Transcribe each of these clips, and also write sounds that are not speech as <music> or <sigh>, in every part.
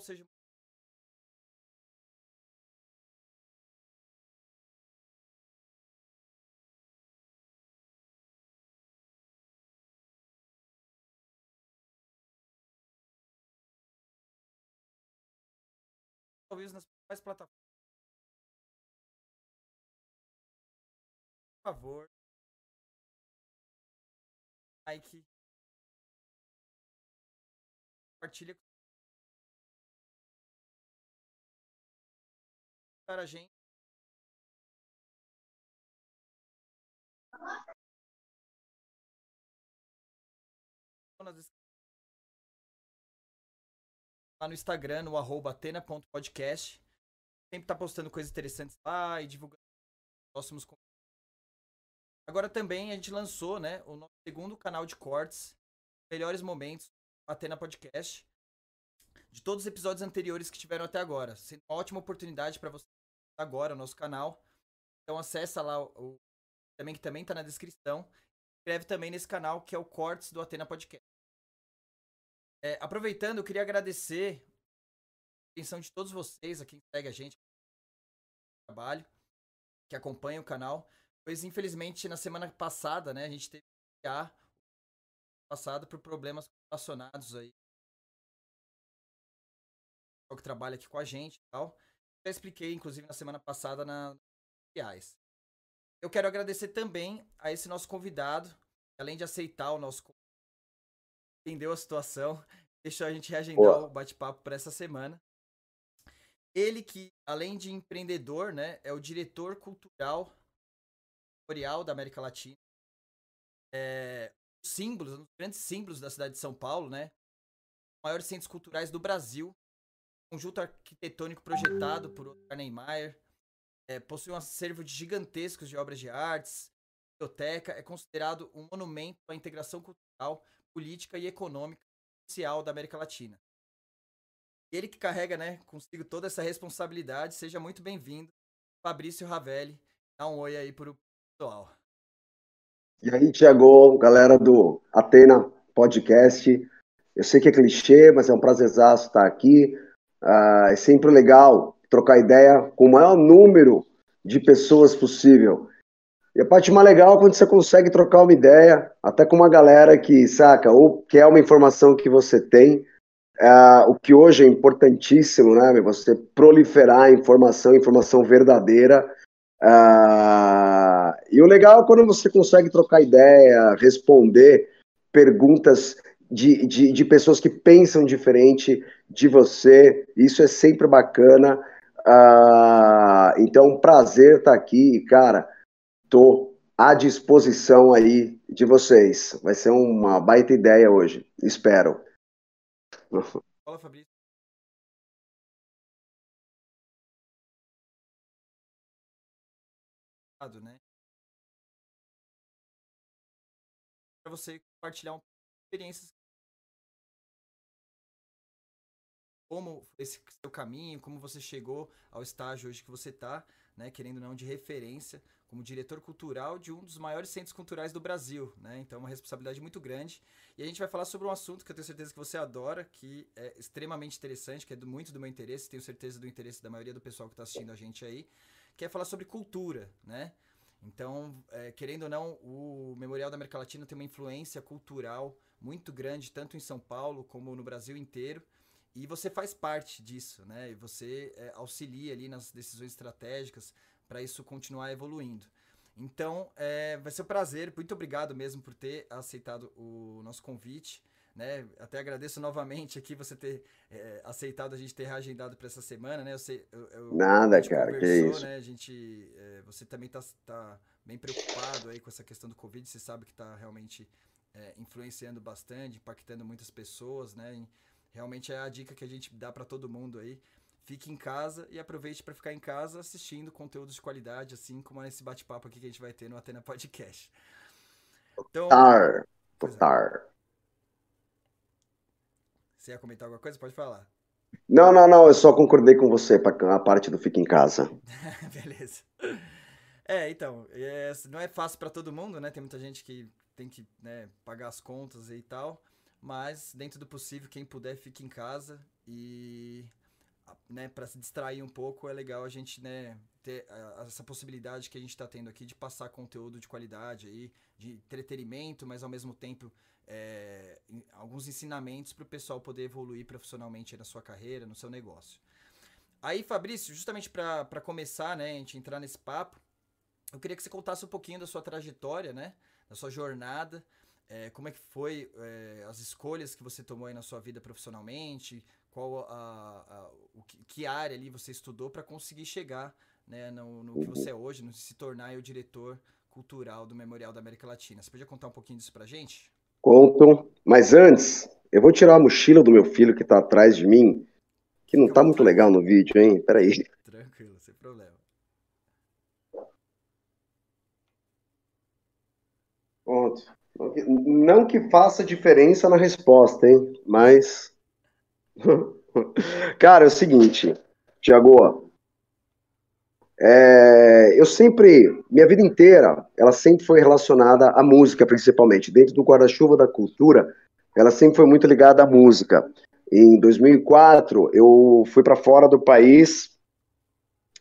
seja talvez nas principais plataformas. Por favor. Like. Compartilha para a gente. Lá no Instagram, no arroba atena.podcast. Sempre tá postando coisas interessantes lá e divulgando próximos Agora também a gente lançou, né, o nosso segundo canal de cortes, melhores momentos, Atena Podcast, de todos os episódios anteriores que tiveram até agora. Sendo uma ótima oportunidade para você agora o nosso canal. Então acessa lá o, também que também tá na descrição. Inscreve também nesse canal que é o Cortes do Atena Podcast. É, aproveitando, eu queria agradecer a atenção de todos vocês, a quem segue a gente, trabalho, que acompanha o canal. Pois, infelizmente, na semana passada, né, a gente teve que ficar passado por problemas relacionados aí. O que trabalha aqui com a gente e tal. Já expliquei, inclusive, na semana passada na reais. Eu quero agradecer também a esse nosso convidado, além de aceitar o nosso entendeu a situação, <laughs> deixou a gente reagendar Boa. o bate-papo para essa semana. Ele que, além de empreendedor, né, é o diretor cultural da América Latina. É, símbolos, um dos grandes símbolos da cidade de São Paulo, né? Maiores centros culturais do Brasil. Conjunto arquitetônico projetado por Oscar Niemeyer. É, possui um acervo de gigantescos de obras de artes. Biblioteca é considerado um monumento à integração cultural, política e econômica social da América Latina. Ele que carrega, né, consigo toda essa responsabilidade. Seja muito bem-vindo, Fabrício Ravelli. Dá um oi aí pro pessoal. E aí, Tiago, galera do Atena Podcast. Eu sei que é clichê, mas é um prazerzaço estar aqui. Uh, é sempre legal trocar ideia com o maior número de pessoas possível. E a parte mais legal é quando você consegue trocar uma ideia, até com uma galera que, saca, ou quer uma informação que você tem, uh, o que hoje é importantíssimo, né? Você proliferar informação, informação verdadeira, ah, e o legal é quando você consegue trocar ideia, responder perguntas de, de, de, pessoas que pensam diferente de você. Isso é sempre bacana. Ah, então, prazer estar tá aqui, cara. Tô à disposição aí de vocês. Vai ser uma baita ideia hoje. Espero. Fala, Fabrício. né? Para você compartilhar experiências como esse seu caminho, como você chegou ao estágio hoje que você está, né, querendo ou não de referência como diretor cultural de um dos maiores centros culturais do Brasil, né? Então é uma responsabilidade muito grande. E a gente vai falar sobre um assunto que eu tenho certeza que você adora, que é extremamente interessante, que é do, muito do meu interesse, tenho certeza do interesse da maioria do pessoal que está assistindo a gente aí, que é falar sobre cultura, né? Então, é, querendo ou não, o Memorial da América Latina tem uma influência cultural muito grande, tanto em São Paulo como no Brasil inteiro. E você faz parte disso, né? E você é, auxilia ali nas decisões estratégicas para isso continuar evoluindo. Então, é, vai ser um prazer. Muito obrigado mesmo por ter aceitado o nosso convite. Né? Até agradeço novamente aqui você ter é, aceitado a gente ter reagendado para essa semana, né? Eu sei, eu, eu, Nada, cara, que isso. Né? A gente, é, você também está tá bem preocupado aí com essa questão do Covid. Você sabe que está realmente é, influenciando bastante, impactando muitas pessoas, né? E realmente é a dica que a gente dá para todo mundo aí. Fique em casa e aproveite para ficar em casa assistindo conteúdos de qualidade, assim como esse bate-papo aqui que a gente vai ter no Atena Podcast. Então, Totar. É. Totar. Você ia comentar alguma coisa? Pode falar. Não, não, não, eu só concordei com você para a parte do fica em casa. <laughs> Beleza. É, então, é, não é fácil para todo mundo, né? Tem muita gente que tem que né, pagar as contas e tal. Mas dentro do possível, quem puder, fique em casa e né, para se distrair um pouco, é legal a gente né, ter essa possibilidade que a gente está tendo aqui de passar conteúdo de qualidade aí, de entretenimento, mas ao mesmo tempo é, alguns ensinamentos para o pessoal poder evoluir profissionalmente na sua carreira, no seu negócio. Aí, Fabrício, justamente para começar, né, a gente entrar nesse papo, eu queria que você contasse um pouquinho da sua trajetória, né, da sua jornada, é, como é que foi é, as escolhas que você tomou aí na sua vida profissionalmente, qual a, a o que, que, área ali você estudou para conseguir chegar né, no, no, que você é hoje, no se tornar o diretor cultural do Memorial da América Latina. Você podia contar um pouquinho disso para gente? Conto, mas antes, eu vou tirar a mochila do meu filho que está atrás de mim, que não está muito legal no vídeo, hein? Peraí. Tranquilo, sem problema. Pronto. Não que faça diferença na resposta, hein? Mas <laughs> Cara, é o seguinte, Tiago, é, eu sempre, minha vida inteira, ela sempre foi relacionada à música, principalmente. Dentro do guarda-chuva da cultura, ela sempre foi muito ligada à música. Em 2004, eu fui para fora do país,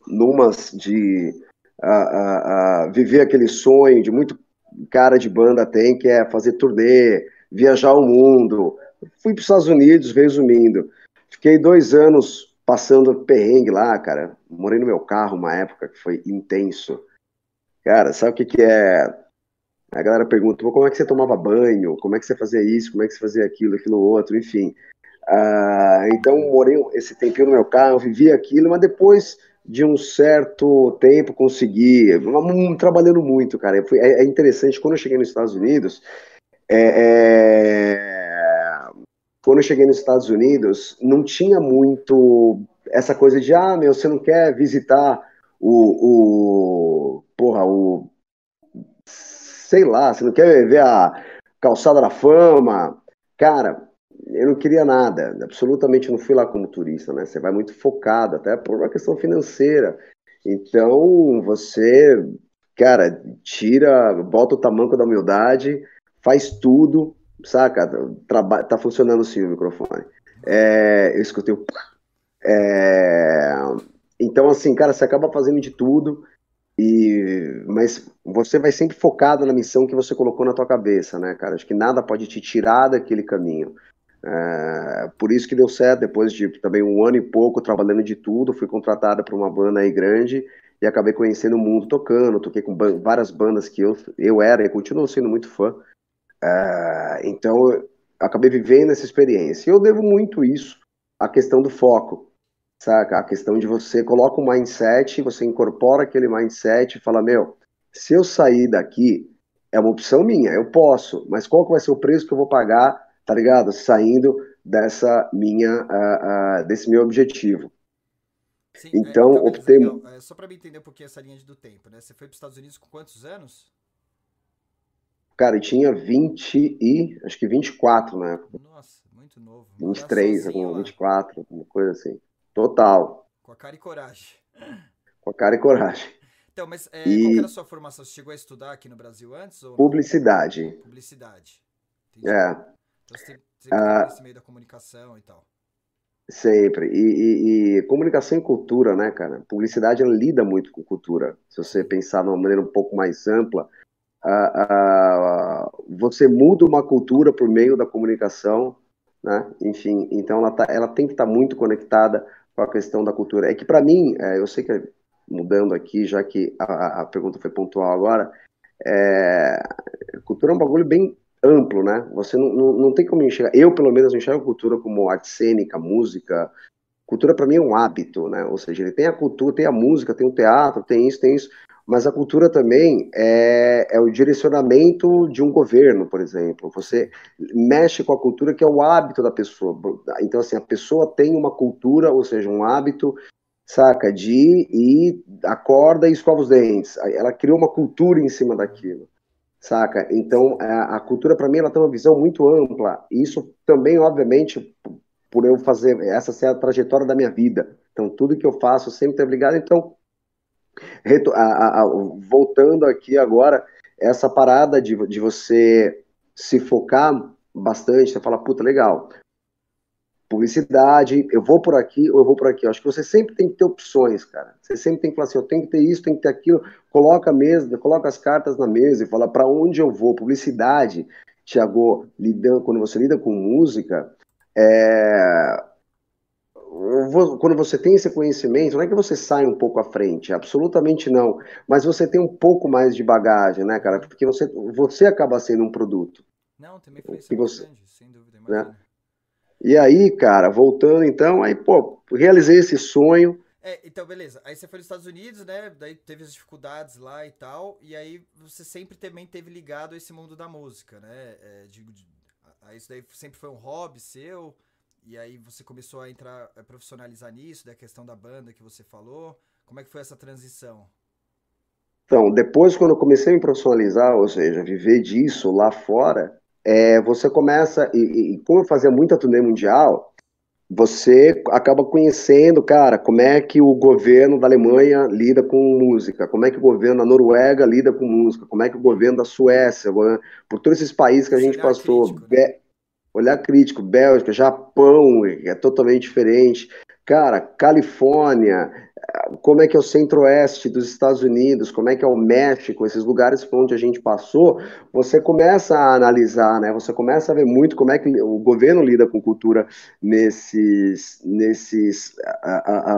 numas de a, viver aquele sonho de muito cara de banda tem, que é fazer turnê, viajar o mundo. Fui para os Estados Unidos, resumindo. Fiquei dois anos passando perrengue lá, cara. Morei no meu carro uma época que foi intenso. Cara, sabe o que, que é? A galera pergunta, como é que você tomava banho? Como é que você fazia isso? Como é que você fazia aquilo, aquilo outro? Enfim. Uh, então, morei esse tempinho no meu carro, vivi aquilo, mas depois de um certo tempo consegui, trabalhando muito, cara. É, é interessante, quando eu cheguei nos Estados Unidos, é, é quando eu cheguei nos Estados Unidos, não tinha muito essa coisa de, ah, meu, você não quer visitar o, o porra, o, sei lá, você não quer ver a calçada da fama. Cara, eu não queria nada, absolutamente não fui lá como turista, né? Você vai muito focado, até por uma questão financeira. Então, você, cara, tira, bota o tamanco da humildade, faz tudo, saca? Traba tá funcionando sim o microfone. É, eu escutei o. É, então, assim, cara, você acaba fazendo de tudo, e mas você vai sempre focado na missão que você colocou na tua cabeça, né, cara? Acho que nada pode te tirar daquele caminho. É, por isso que deu certo, depois de também um ano e pouco trabalhando de tudo, fui contratada para uma banda aí grande e acabei conhecendo o mundo tocando, toquei com várias bandas que eu, eu era e continuo sendo muito fã, Uh, então, acabei vivendo essa experiência. E eu devo muito isso à questão do foco, saca? A questão de você coloca um mindset, você incorpora aquele mindset e fala, meu, se eu sair daqui, é uma opção minha, eu posso, mas qual que vai ser o preço que eu vou pagar, tá ligado? Saindo dessa minha, uh, uh, desse meu objetivo. Sim, então, é, então optei... É, só para me entender um pouquinho essa linha do tempo, né? Você foi para os Estados Unidos com quantos anos? Cara, eu tinha 20 e. Acho que 24 na época. Nossa, muito novo. 23, alguma, 24, alguma coisa assim. Total. Com a cara e coragem. Com a cara e coragem. Então, mas é, e... qual era a sua formação? Você chegou a estudar aqui no Brasil antes? Publicidade. Publicidade. Entendi. É. Então você sempre ah, nesse meio da comunicação e tal. Sempre. E, e, e, comunicação e cultura, né, cara? Publicidade ela lida muito com cultura. Se você pensar de uma maneira um pouco mais ampla, você muda uma cultura por meio da comunicação, né? Enfim, então ela, tá, ela tem que estar tá muito conectada com a questão da cultura. É que para mim, é, eu sei que mudando aqui, já que a, a pergunta foi pontual agora, é, cultura é um bagulho bem amplo, né? Você não, não, não tem como enxergar. Eu, pelo menos, enxergo cultura como arte cênica, música. Cultura para mim é um hábito, né? Ou seja, ele tem a cultura, tem a música, tem o teatro, tem isso, tem isso mas a cultura também é, é, o direcionamento de um governo, por exemplo. Você mexe com a cultura que é o hábito da pessoa. Então, assim, a pessoa tem uma cultura, ou seja, um hábito, saca, de ir, acorda e escova os dentes. Ela criou uma cultura em cima daquilo, saca? Então, a, a cultura, para mim, ela tem uma visão muito ampla. E isso também, obviamente, por eu fazer, essa ser a trajetória da minha vida. Então, tudo que eu faço sempre é ligado. Então, a, a, voltando aqui agora, essa parada de, de você se focar bastante, você fala, puta, legal. Publicidade, eu vou por aqui ou eu vou por aqui. Eu acho que você sempre tem que ter opções, cara. Você sempre tem que falar assim, eu tenho que ter isso, tenho que ter aquilo. Coloca a mesa, coloca as cartas na mesa e fala para onde eu vou. Publicidade, Tiago, lidando, quando você lida com música, é, quando você tem esse conhecimento, não é que você sai um pouco à frente, absolutamente não, mas você tem um pouco mais de bagagem, né, cara? Porque você, você acaba sendo um produto. Não, também foi isso você, grande, sem dúvida, né? E aí, cara, voltando então, aí, pô, realizei esse sonho. É, então, beleza. Aí você foi nos Estados Unidos, né? Daí teve as dificuldades lá e tal. E aí você sempre também teve ligado a esse mundo da música, né? É, de, de, isso daí sempre foi um hobby seu. E aí você começou a entrar, a profissionalizar nisso, da questão da banda que você falou. Como é que foi essa transição? Então, depois quando eu comecei a me profissionalizar, ou seja, viver disso lá fora, é, você começa, e, e, como eu fazia muita turnê mundial, você acaba conhecendo, cara, como é que o governo da Alemanha lida com música, como é que o governo da Noruega lida com música, como é que o governo da Suécia, por todos esses países que a gente passou, crítico, né? olhar crítico, Bélgica, Japão, é totalmente diferente. Cara, Califórnia, como é que é o centro-oeste dos Estados Unidos, como é que é o México, esses lugares por onde a gente passou, você começa a analisar, né? Você começa a ver muito como é que o governo lida com cultura nesses, nesses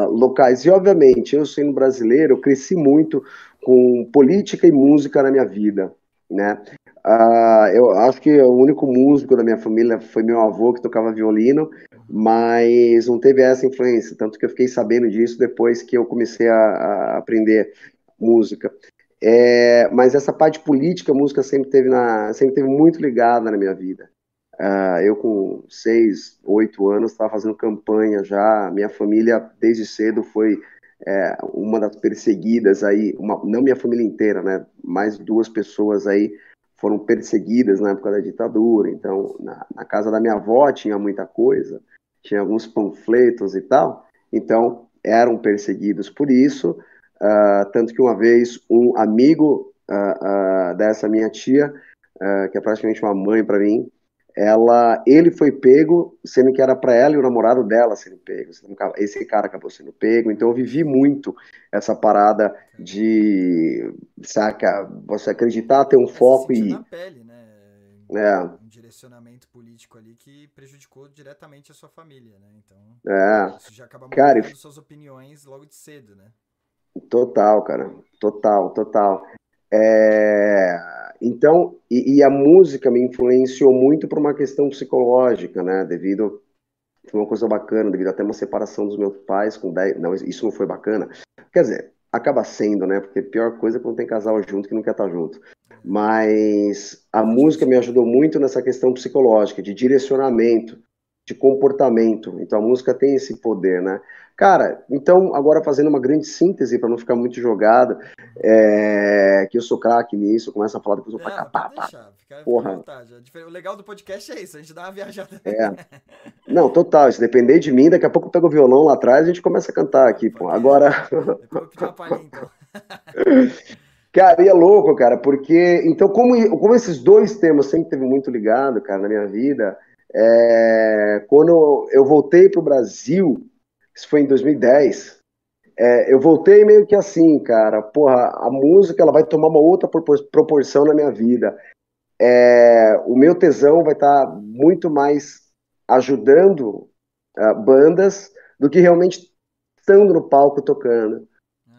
locais. E, obviamente, eu sendo brasileiro, eu cresci muito com política e música na minha vida, né? Uh, eu acho que o único músico da minha família foi meu avô que tocava violino, mas não teve essa influência, tanto que eu fiquei sabendo disso depois que eu comecei a, a aprender música. É, mas essa parte política, música sempre teve, na, sempre teve muito ligada na minha vida. Uh, eu com seis, oito anos estava fazendo campanha já. Minha família desde cedo foi é, uma das perseguidas aí, uma, não minha família inteira, né? Mais duas pessoas aí foram perseguidas na época da ditadura. Então, na, na, casa da minha avó tinha muita coisa, tinha alguns panfletos e tal. Então, eram perseguidos por isso. Uh, tanto que uma vez um amigo uh, uh, dessa minha tia, que é praticamente uma mãe para mim, ela, ele foi pego, sendo que era para ela e o namorado dela serem pegos. Esse cara acabou sendo pego, então eu vivi muito essa parada de, saca, você acreditar, ter um foco e... na pele, né? É. Um direcionamento político ali que prejudicou diretamente a sua família, né? Então, é. isso já acaba mudando cara, suas opiniões logo de cedo, né? Total, cara. Total, total. É, então, e, e, a música me influenciou muito por uma questão psicológica, né? Devido foi uma coisa bacana, devido até uma separação dos meus pais com 10, não, isso não foi bacana. Quer dizer, acaba sendo, né? Porque a pior coisa é quando tem casal junto que não quer estar junto. Mas a música me ajudou muito nessa questão psicológica, de direcionamento, de comportamento. Então a música tem esse poder, né? Cara, então agora fazendo uma grande síntese para não ficar muito jogado, é, que eu sou craque nisso, começa a falar depois eu falo, pá, pá, fica Porra. O legal do podcast é isso, a gente dá uma viajada. É. Não, total, se depender de mim, daqui a pouco eu pego o violão lá atrás e a gente começa a cantar aqui, pô. Agora. Depois eu uma então. <laughs> Cara, e é louco, cara, porque. Então, como, como esses dois temas sempre teve muito ligado, cara, na minha vida, é, quando eu voltei para o Brasil, isso foi em 2010, é, eu voltei meio que assim, cara, porra, a música ela vai tomar uma outra proporção na minha vida. É, o meu tesão vai estar tá muito mais ajudando uh, bandas do que realmente estando no palco tocando.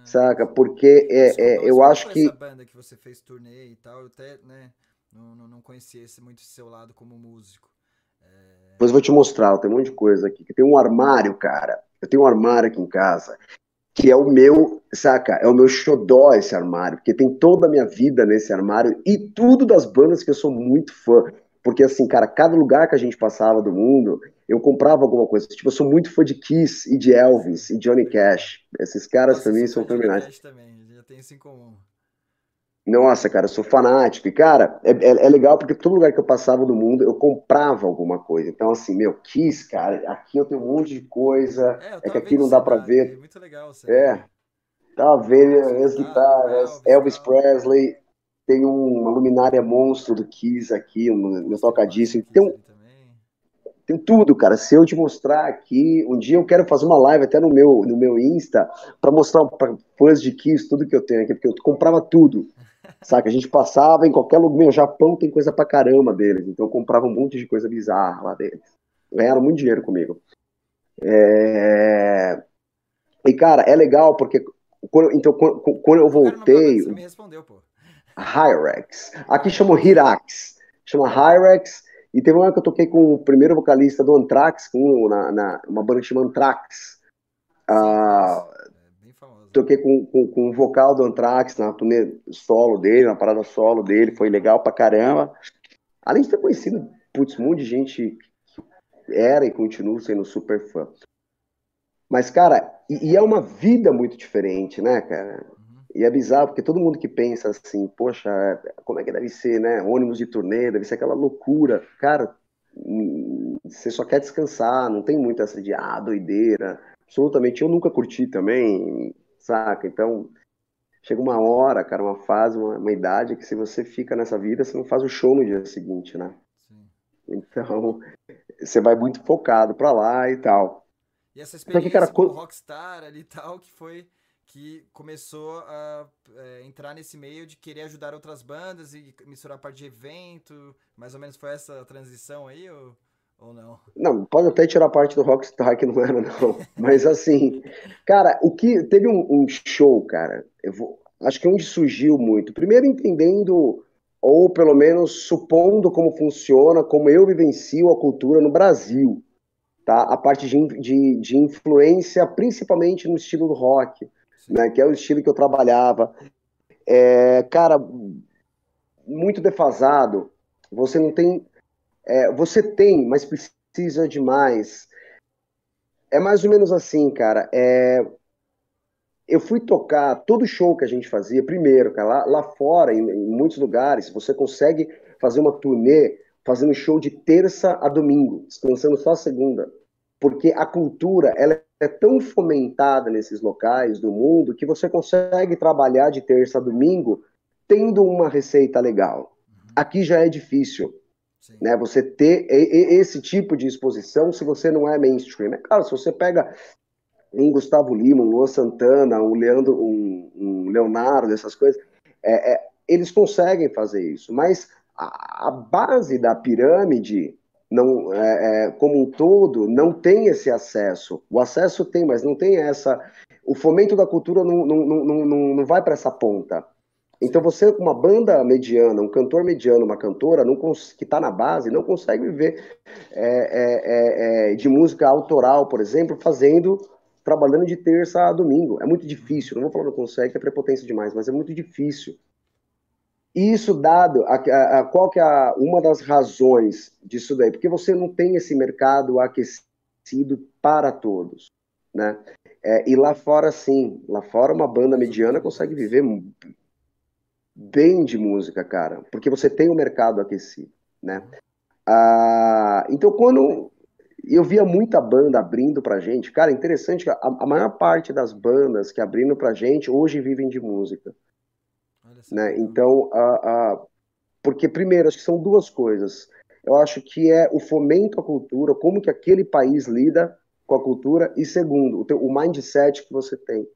Saca? Porque é, é, eu acho que. Essa banda que você fez turnê e tal, eu até né, não, não, conhecia esse, muito seu lado como músico. Depois eu vou te mostrar, tem um monte de coisa aqui. Tem um armário, cara. Eu tenho um armário aqui em casa, que é o meu, saca? É o meu xodó esse armário, porque tem toda a minha vida nesse armário e tudo das bandas que eu sou muito fã. Porque, assim, cara, cada lugar que a gente passava do mundo, eu comprava alguma coisa. Tipo, eu sou muito fã de Kiss e de Elvis e Johnny Cash. Esses caras Nossa, também são fenomenais. Cash também, já tem isso em comum. Nossa, cara, eu sou fanático. E, cara, é, é, é, legal porque todo lugar que eu passava do mundo, eu comprava alguma coisa. Então, assim, meu, Kiss, cara, aqui eu tenho um monte de coisa. É, é que aqui não dá pra ver. É muito legal. Você é. Tava vendo as guitarras, Elvis, Elvis Presley. tem uma luminária monstro do Kiss aqui, um, meu tocadíssimo. Tem, tem tudo, cara. Se eu te mostrar aqui, um dia eu quero fazer uma live até no meu, no meu Insta para mostrar para fãs de Kiss tudo que eu tenho aqui, porque eu comprava tudo. <laughs> Saca? A gente passava em qualquer lugar. Meu, Japão tem coisa pra caramba deles. Então eu comprava um monte de coisa bizarra lá deles. Ganharam muito dinheiro comigo. É... E, cara, é legal porque. Quando, então, quando, quando eu voltei. Você me respondeu, pô. Hyrex. Aqui chama Hirax. Chama Hyrex. E teve uma hora que eu toquei com o primeiro vocalista do Anthrax, com, na, na uma banda que chama Anthrax. Ah, toquei com, com, com o vocal do Anthrax na turnê solo dele, na parada solo dele, foi legal pra caramba. Além de ter conhecido, putz, um monte de gente que era e continua sendo super fã. Mas, cara, e, e é uma vida muito diferente, né, cara? E é bizarro, porque todo mundo que pensa assim, poxa, como é que deve ser, né? Ônibus de turnê, deve ser aquela loucura. Cara, hum, você só quer descansar, não tem muito essa de, ah, doideira. Absolutamente, eu nunca curti também saca? Então, chega uma hora, cara, uma fase, uma, uma, idade que se você fica nessa vida, você não faz o show no dia seguinte, né? Sim. Então, você vai muito focado pra lá e tal. E essa experiência cara, com o Rockstar ali e tal, que foi que começou a é, entrar nesse meio de querer ajudar outras bandas e misturar a parte de evento, mais ou menos foi essa transição aí, ou... Ou não? Não, pode até tirar parte do Rockstar que não era, <laughs> não. Mas assim, cara, o que. Teve um, um show, cara. Eu vou, acho que onde surgiu muito. Primeiro entendendo, ou pelo menos supondo como funciona, como eu vivencio a cultura no Brasil. Tá? A parte de, de, de influência, principalmente no estilo do rock, né? Que é o estilo que eu trabalhava. É, cara, muito defasado. Você não tem é, você tem, mas precisa de mais. É mais ou menos assim, cara. É, eu fui tocar todo show que a gente fazia, primeiro, cara, lá, lá fora, em, em, muitos lugares, você consegue fazer uma turnê fazendo show de terça a domingo, descansando só a segunda. Porque a cultura, ela é tão fomentada nesses locais do mundo que você consegue trabalhar de terça a domingo tendo uma receita legal. Uhum. Aqui já é difícil. Né, você ter esse tipo de exposição se você não é mainstream. É claro, se você pega um Gustavo Lima, um Luan Santana, um Leandro, um, um Leonardo, essas coisas, é, é, eles conseguem fazer isso. Mas a, a base da pirâmide, não, é, é, como um todo, não tem esse acesso. O acesso tem, mas não tem essa. O fomento da cultura não, não, não, não, não vai para essa ponta. Então você, uma banda mediana, um cantor mediano, uma cantora não que está na base, não consegue viver é, é, é, é, de música autoral, por exemplo, fazendo, trabalhando de terça a domingo. É muito difícil. Não vou falar não consegue, é prepotência demais, mas é muito difícil. Isso dado, a, a, a, qual que é uma das razões disso daí? Porque você não tem esse mercado aquecido para todos, né? É, e lá fora, sim. Lá fora, uma banda mediana consegue viver bem de música, cara, porque você tem o um mercado aquecido, né? Ah, então, quando eu via muita banda abrindo pra gente, cara, interessante a, a maior parte das bandas que abrindo pra gente hoje vivem de música, né? Então, ah, ah, porque primeiro, acho que são duas coisas. Eu acho que é o fomento à cultura, como que aquele país lida com a cultura, e segundo, o, teu, o mindset que você tem,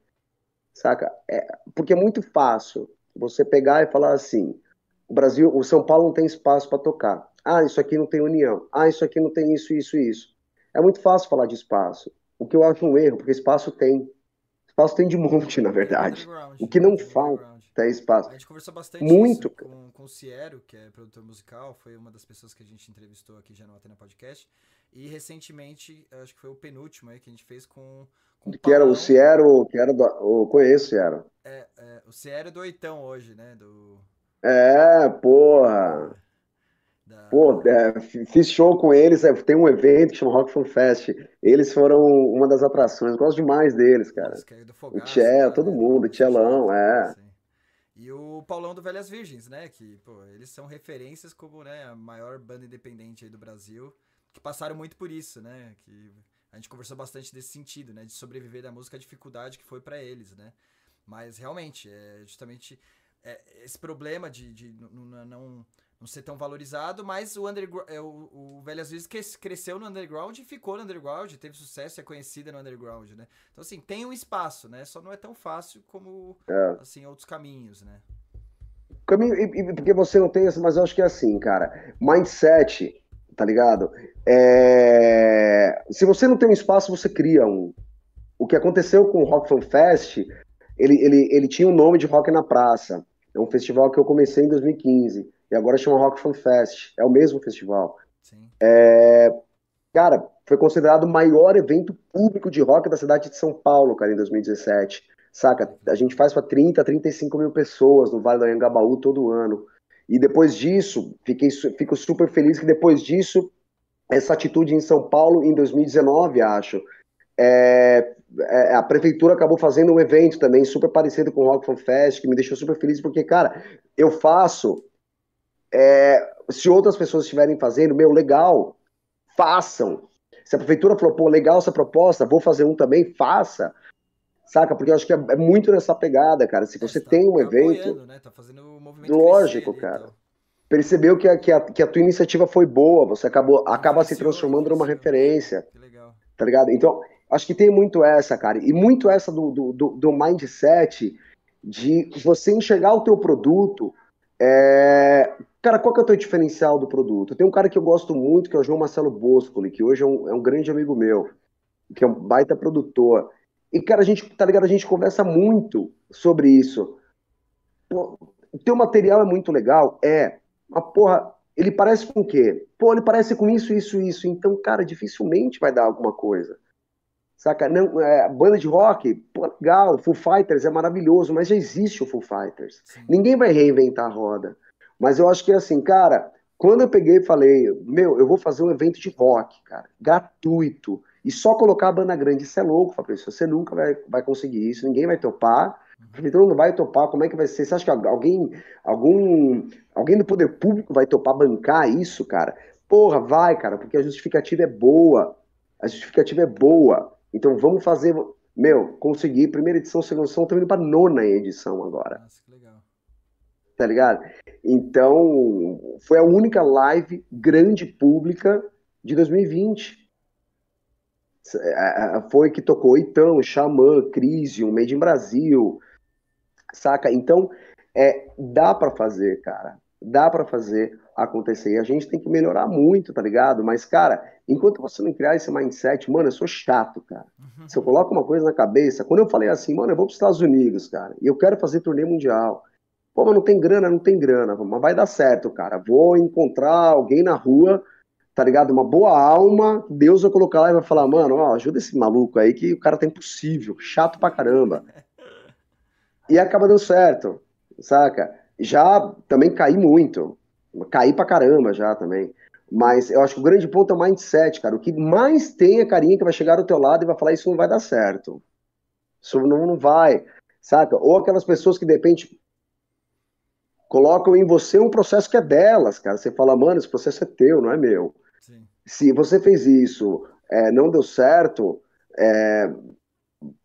saca? É, porque é muito fácil você pegar e falar assim: o Brasil, o São Paulo não tem espaço para tocar. Ah, isso aqui não tem união. Ah, isso aqui não tem isso, isso, isso. É muito fácil falar de espaço. O que eu acho um erro, porque espaço tem. Espaço tem de monte, na verdade. O que não falta é espaço. A gente conversou bastante muito com, com o Ciero, que é produtor musical, foi uma das pessoas que a gente entrevistou aqui já no Atena Podcast. E recentemente, acho que foi o penúltimo aí que a gente fez com. com que era o Ciero, que era do. Eu conheço o Ciero. É, é, o Ciero é do Oitão hoje, né? Do... É, porra. Da... Pô, é, fiz show com eles, é, tem um evento que chama Rock Fun Fest. Eles foram uma das atrações, gosto demais deles, cara. Fogaço, o Tchê, todo né? mundo, o Tchelão, é. E o Paulão do Velhas Virgens, né? Que, pô, eles são referências como, né, a maior banda independente aí do Brasil que passaram muito por isso, né? Que a gente conversou bastante desse sentido, né? De sobreviver da música, a dificuldade que foi para eles, né? Mas realmente, é justamente é, esse problema de, de não, não, ser tão valorizado, mas o, underground, é, o, o Velhas Virgens cresceu no underground e ficou no underground, teve sucesso e é conhecida no underground, né? Então, assim, tem um espaço, né? Só não é tão fácil como, é. assim, outros caminhos, né? Caminho, e, e, porque você não tem, mas eu acho que é assim, cara. Mindset, tá ligado? É... Se você não tem um espaço, você cria um. O que aconteceu com o Rock Fan Fest, ele, ele, ele tinha o um nome de Rock na Praça. É um festival que eu comecei em 2015 e agora chama Rock Fan Fest. É o mesmo festival. É, cara, foi considerado o maior evento público de rock da cidade de São Paulo, cara, em 2017. Saca? A gente faz para 30, 35 mil pessoas no Vale do Anhangabaú todo ano. E depois disso, fiquei, fico super feliz que depois disso, essa atitude em São Paulo, em 2019, acho, é, é, a prefeitura acabou fazendo um evento também super parecido com o Rock Fan Fest, que me deixou super feliz, porque, cara, eu faço. É, se outras pessoas estiverem fazendo, meu, legal, façam. Se a prefeitura falou, pô, legal essa proposta, vou fazer um também, faça. Saca? Porque eu acho que é, é muito nessa pegada, cara. Se você tá, tem um tá evento. Né? Tá fazendo o movimento lógico, cara. Então. Percebeu que a, que, a, que a tua iniciativa foi boa, você acabou, acaba se transformando numa referência. Que legal. Tá ligado? Então, acho que tem muito essa, cara. E muito essa do, do, do, do mindset de você enxergar o teu produto. É... Cara, qual que é o teu diferencial do produto? Tem um cara que eu gosto muito, que é o João Marcelo Boscoli, que hoje é um, é um grande amigo meu, que é um baita produtor. E, cara, a gente, tá ligado? A gente conversa muito sobre isso. Pô, o teu material é muito legal? É. Mas, porra, ele parece com o quê? Pô, ele parece com isso, isso, isso. Então, cara, dificilmente vai dar alguma coisa. Saca? Não, é, banda de rock, pô, legal, Full Fighters é maravilhoso, mas já existe o Full Fighters. Sim. Ninguém vai reinventar a roda. Mas eu acho que assim, cara, quando eu peguei e falei, meu, eu vou fazer um evento de rock, cara, gratuito. E só colocar a banda grande, isso é louco, Fabrício. Você nunca vai, vai conseguir isso, ninguém vai topar. Então não vai topar, como é que vai ser? Você acha que alguém, algum, alguém do poder público vai topar bancar isso, cara? Porra, vai, cara, porque a justificativa é boa. A justificativa é boa. Então vamos fazer. Meu, consegui. Primeira edição, segunda edição, estamos indo para nona edição agora. Nossa. Tá ligado? Então, foi a única live grande pública de 2020. É, foi que tocou Itão, Xamã, Crisium, Made in Brasil, saca? Então, é, dá para fazer, cara. Dá para fazer acontecer. E a gente tem que melhorar muito, tá ligado? Mas, cara, enquanto você não criar esse mindset, mano, eu sou chato, cara. Uhum. Se eu coloco uma coisa na cabeça, quando eu falei assim, mano, eu vou para os Estados Unidos, cara, e eu quero fazer turnê mundial. Pô, mas não tem grana, não tem grana, mas vai dar certo, cara. Vou encontrar alguém na rua tá ligado? Uma boa alma, Deus vai colocar lá e vai falar, mano, ó, ajuda esse maluco aí que o cara tá impossível, chato pra caramba. <laughs> E acaba dando certo, saca? Já também caí muito, caí pra caramba já também. Mas eu acho que o grande ponto é o mindset, cara. O que mais tem é carinha que vai chegar do teu lado e vai falar isso não vai dar certo. Isso não, não vai, saca? Ou aquelas pessoas que de repente colocam em você um processo que é delas, cara. Você fala, mano, esse processo é teu, não é meu. Sim. Se você fez isso, é, não deu certo, é,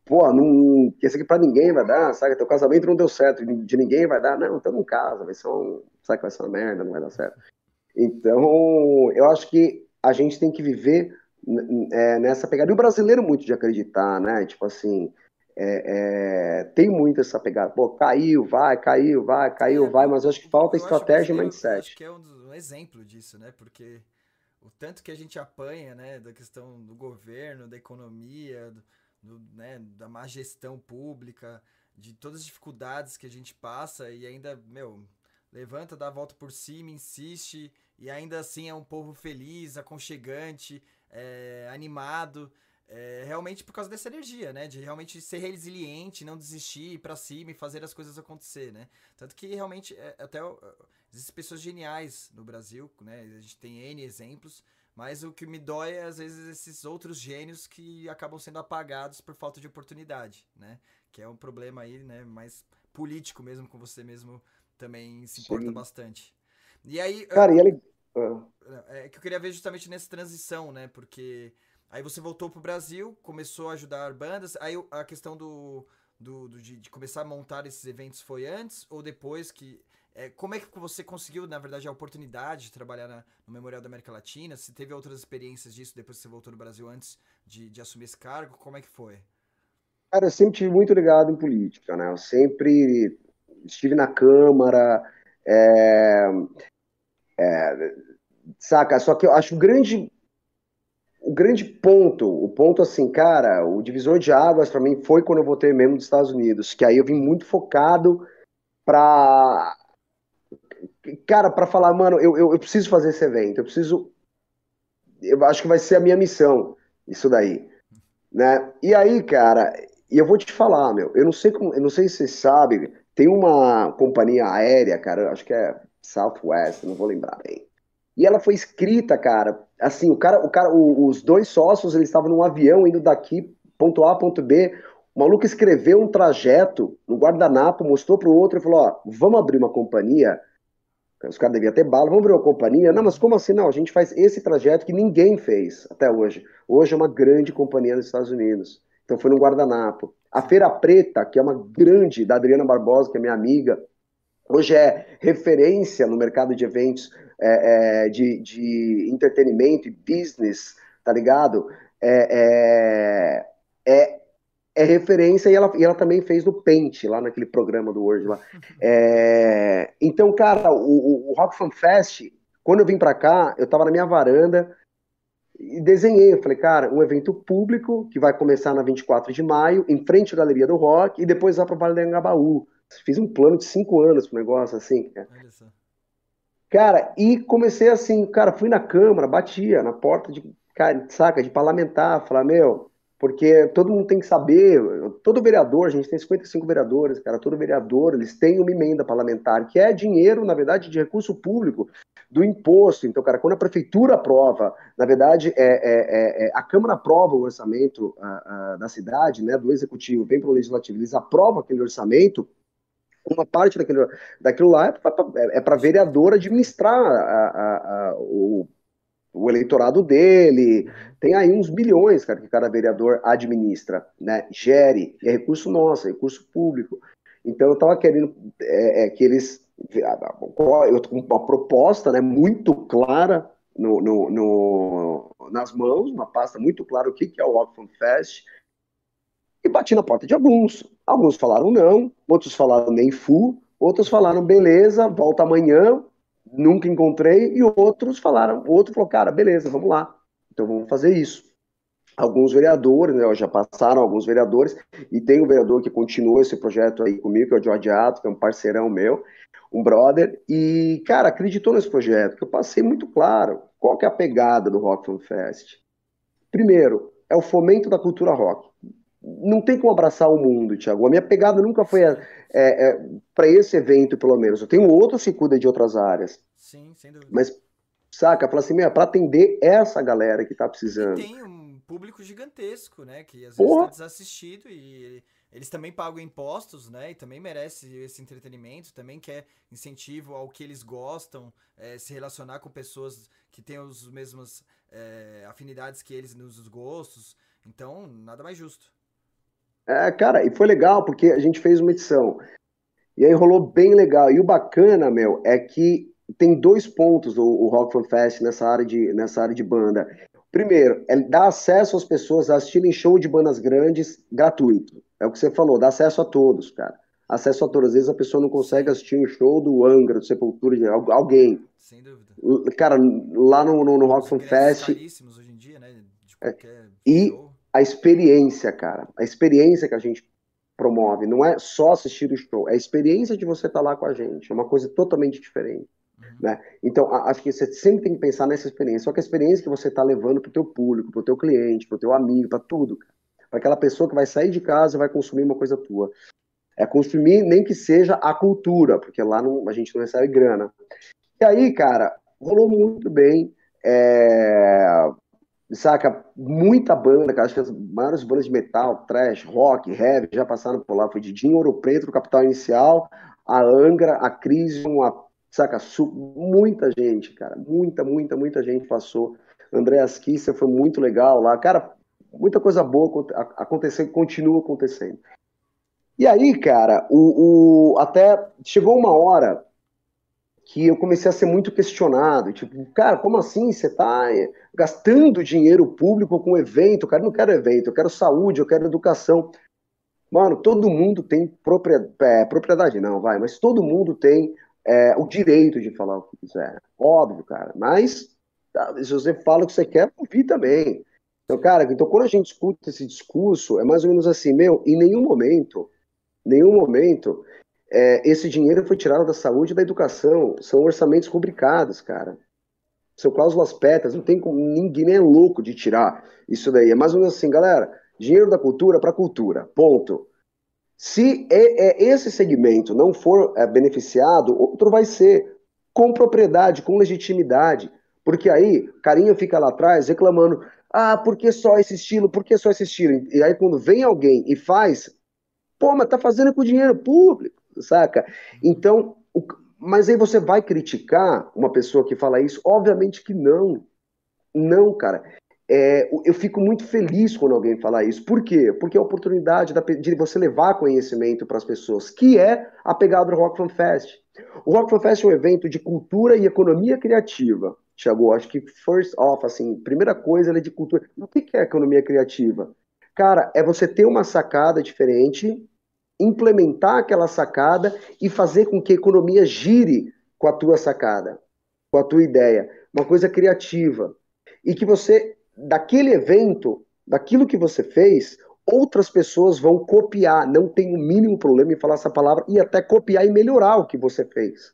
pô, não, esse aqui pra ninguém vai dar, sabe? Teu casamento não deu certo, de ninguém vai dar, não, então não casa, vai ser um, sabe que vai ser uma merda, não vai dar certo. Então, eu acho que a gente tem que viver é, nessa pegada. E o brasileiro muito de acreditar, né? Tipo assim, é, é, tem muito essa pegada. Pô, caiu, vai, caiu, vai, caiu, é, vai, mas acho que falta estratégia e mindset. Acho que é um, um exemplo disso, né? Porque o tanto que a gente apanha, né, da questão do governo, da economia, do, do, né, da má gestão pública, de todas as dificuldades que a gente passa e ainda, meu, levanta, dá a volta por cima, insiste e ainda assim é um povo feliz, aconchegante, é, animado. É, realmente por causa dessa energia, né? De realmente ser resiliente, não desistir, ir pra cima e fazer as coisas acontecer, né? Tanto que realmente, é, até existem pessoas geniais no Brasil, né? A gente tem N exemplos, mas o que me dói é, às vezes, esses outros gênios que acabam sendo apagados por falta de oportunidade, né? Que é um problema aí, né? Mais político mesmo, com você mesmo também se importa Sim. bastante. E aí... Cara, eu, e ele... É que eu queria ver justamente nessa transição, né? Porque Aí você voltou pro Brasil, começou a ajudar bandas. Aí a questão do, do, do de, de, começar a montar esses eventos foi antes ou depois que é, como é que você conseguiu, na verdade, a oportunidade de trabalhar na, no Memorial da América Latina? Se teve outras experiências disso depois que você voltou no Brasil antes de, de assumir esse cargo? Como é que foi? Cara, eu sempre tive muito ligado em política, né? Eu sempre estive na Câmara, é, é, saca? Só que eu acho grande, o grande ponto, o ponto assim, cara, o divisor de águas para mim foi quando eu voltei mesmo dos Estados Unidos, que aí eu vim muito focado para cara, para falar, mano, eu, eu, eu, preciso fazer esse evento, eu preciso. Eu acho que vai ser a minha missão, isso daí. Né? E aí, cara, e eu vou te falar, meu, eu não sei como, eu não sei se você sabe, tem uma companhia aérea, cara, acho que é Southwest, não vou lembrar bem. E ela foi escrita, cara, assim, o cara, o cara, o, os dois sócios, eles estavam num avião indo daqui, ponto A, ponto B. O maluco escreveu um trajeto no guardanapo, mostrou pro outro e falou: Ó, vamos abrir uma companhia os caras deviam ter bala, vamos abrir uma companhia. Não, mas como assim? Não, a gente faz esse trajeto que ninguém fez até hoje. Hoje é uma grande companhia nos Estados Unidos. Então foi no guardanapo. A Feira Preta, que é uma grande, da Adriana Barbosa, que é minha amiga, hoje é referência no mercado de eventos é, é, de, de entretenimento e business, tá ligado? É, é, é é referência e ela, e ela também fez no Paint, lá naquele programa do Word lá. É, então, cara, o, o Rock Fan Fest, quando eu vim para cá, eu tava na minha varanda e desenhei. Eu falei, cara, um evento público que vai começar na 24 de maio, em frente à Galeria do Rock, e depois vai pro Vale do Angabaú. Fiz um plano de cinco anos pro negócio, assim, cara. Cara, e comecei assim, cara, fui na Câmara, batia na porta de, cara, saca, de parlamentar, falar, meu, porque todo mundo tem que saber, todo vereador, a gente tem 55 vereadores, cara, todo vereador, eles têm uma emenda parlamentar, que é dinheiro, na verdade, de recurso público, do imposto. Então, cara, quando a prefeitura aprova, na verdade, é, é, é, é a Câmara aprova o orçamento a, a, da cidade, né, do executivo, vem para o legislativo, eles aprovam aquele orçamento, uma parte daquilo, daquilo lá é para é vereador administrar a, o o eleitorado dele. Tem aí uns bilhões, cara, que cada vereador administra, né? Gere, é recurso nosso, é recurso público. Então eu estava querendo é, é, que eles. Eu tô com uma proposta né, muito clara no, no, no, nas mãos, uma pasta muito clara o que, que é o Fun Fest. E bati na porta de alguns. Alguns falaram não, outros falaram nem fu, outros falaram beleza, volta amanhã, nunca encontrei, e outros falaram, outro falou, cara, beleza, vamos lá, então vamos fazer isso. Alguns vereadores, né, já passaram alguns vereadores, e tem um vereador que continua esse projeto aí comigo, que é o George Ato, que é um parceirão meu, um brother, e, cara, acreditou nesse projeto, que eu passei muito claro qual que é a pegada do Rock Film Fest. Primeiro, é o fomento da cultura rock não tem como abraçar o mundo, Thiago. A minha pegada nunca foi é, é, para esse evento, pelo menos. Eu tenho outros que cuidam de outras áreas. Sim, sem dúvida. Mas, saca, fala assim, para atender essa galera que tá precisando. E tem um público gigantesco, né? Que às vezes Porra. tá desassistido e eles também pagam impostos, né? E também merece esse entretenimento, também quer incentivo ao que eles gostam, é, se relacionar com pessoas que têm os mesmas é, afinidades que eles nos gostos. Então, nada mais justo. É, cara, e foi legal porque a gente fez uma edição. E aí rolou bem legal. E o bacana, meu, é que tem dois pontos o, o Rock Fan Fest nessa área, de, nessa área de banda. Primeiro, é dar acesso às pessoas a assistirem show de bandas grandes gratuito. É o que você falou, dá acesso a todos, cara. Acesso a todos. Às vezes a pessoa não consegue assistir um show do Angra, do Sepultura, de alguém. Sem dúvida. Cara, lá no, no, no Rock Fan Fest. hoje em dia, né? De é, e show a experiência, cara. A experiência que a gente promove. Não é só assistir o show, é a experiência de você estar tá lá com a gente. É uma coisa totalmente diferente. Uhum. Né? Então, acho que você sempre tem que pensar nessa experiência. Só que a experiência que você está levando para o teu público, para o teu cliente, para o teu amigo, para tudo. Para aquela pessoa que vai sair de casa e vai consumir uma coisa tua. É consumir nem que seja a cultura, porque lá não, a gente não recebe grana. E aí, cara, rolou muito bem. É saca? Muita banda, cara, acho que as maiores bandas de metal, trash, rock, heavy já passaram por lá. Foi de Dinho Ouro Preto, do Capital Inicial, a Angra, a Crisium, a, saca? Muita gente, cara, muita, muita, muita gente passou. Andréas Kisser foi muito legal lá. Cara, muita coisa boa aconteceu e continua acontecendo. E aí, cara, o, o, até chegou uma hora que eu comecei a ser muito questionado. Tipo, cara, como assim você está gastando dinheiro público com evento? Cara, eu não quero evento, eu quero saúde, eu quero educação. Mano, todo mundo tem propriedade, é, propriedade não, vai, mas todo mundo tem é, o direito de falar o que quiser. Óbvio, cara. Mas tá, se você fala o que você quer, ouvir também. Então, cara, então quando a gente escuta esse discurso, é mais ou menos assim, meu, em nenhum momento, nenhum momento é, esse dinheiro foi tirado da saúde e da educação. São orçamentos rubricados, cara. São cláusulas pétreas, não tem como, ninguém é louco de tirar isso daí. É mais ou menos assim, galera, dinheiro da cultura para cultura, ponto. Se é, é, esse segmento não for é, beneficiado, outro vai ser, com propriedade, com legitimidade. Porque aí, carinha fica lá atrás reclamando, ah, por que só esse estilo, por que só esse estilo? E aí quando vem alguém e faz, pô, mas tá fazendo com dinheiro público saca? Então, o, mas aí você vai criticar uma pessoa que fala isso? Obviamente que não. Não, cara. É, eu fico muito feliz quando alguém fala isso. Por quê? Porque é a oportunidade de você levar conhecimento para as pessoas, que é a pegada do Rock Fan Fest. O Rock Fan Fest é um evento de cultura e economia criativa. Tiago, acho que first off, assim, primeira coisa ele é de cultura. O que é economia criativa? Cara, é você ter uma sacada diferente implementar aquela sacada e fazer com que a economia gire com a tua sacada, com a tua ideia, uma coisa criativa. E que você, daquele evento, daquilo que você fez, outras pessoas vão copiar, não tem o mínimo problema em falar essa palavra, e até copiar e melhorar o que você fez.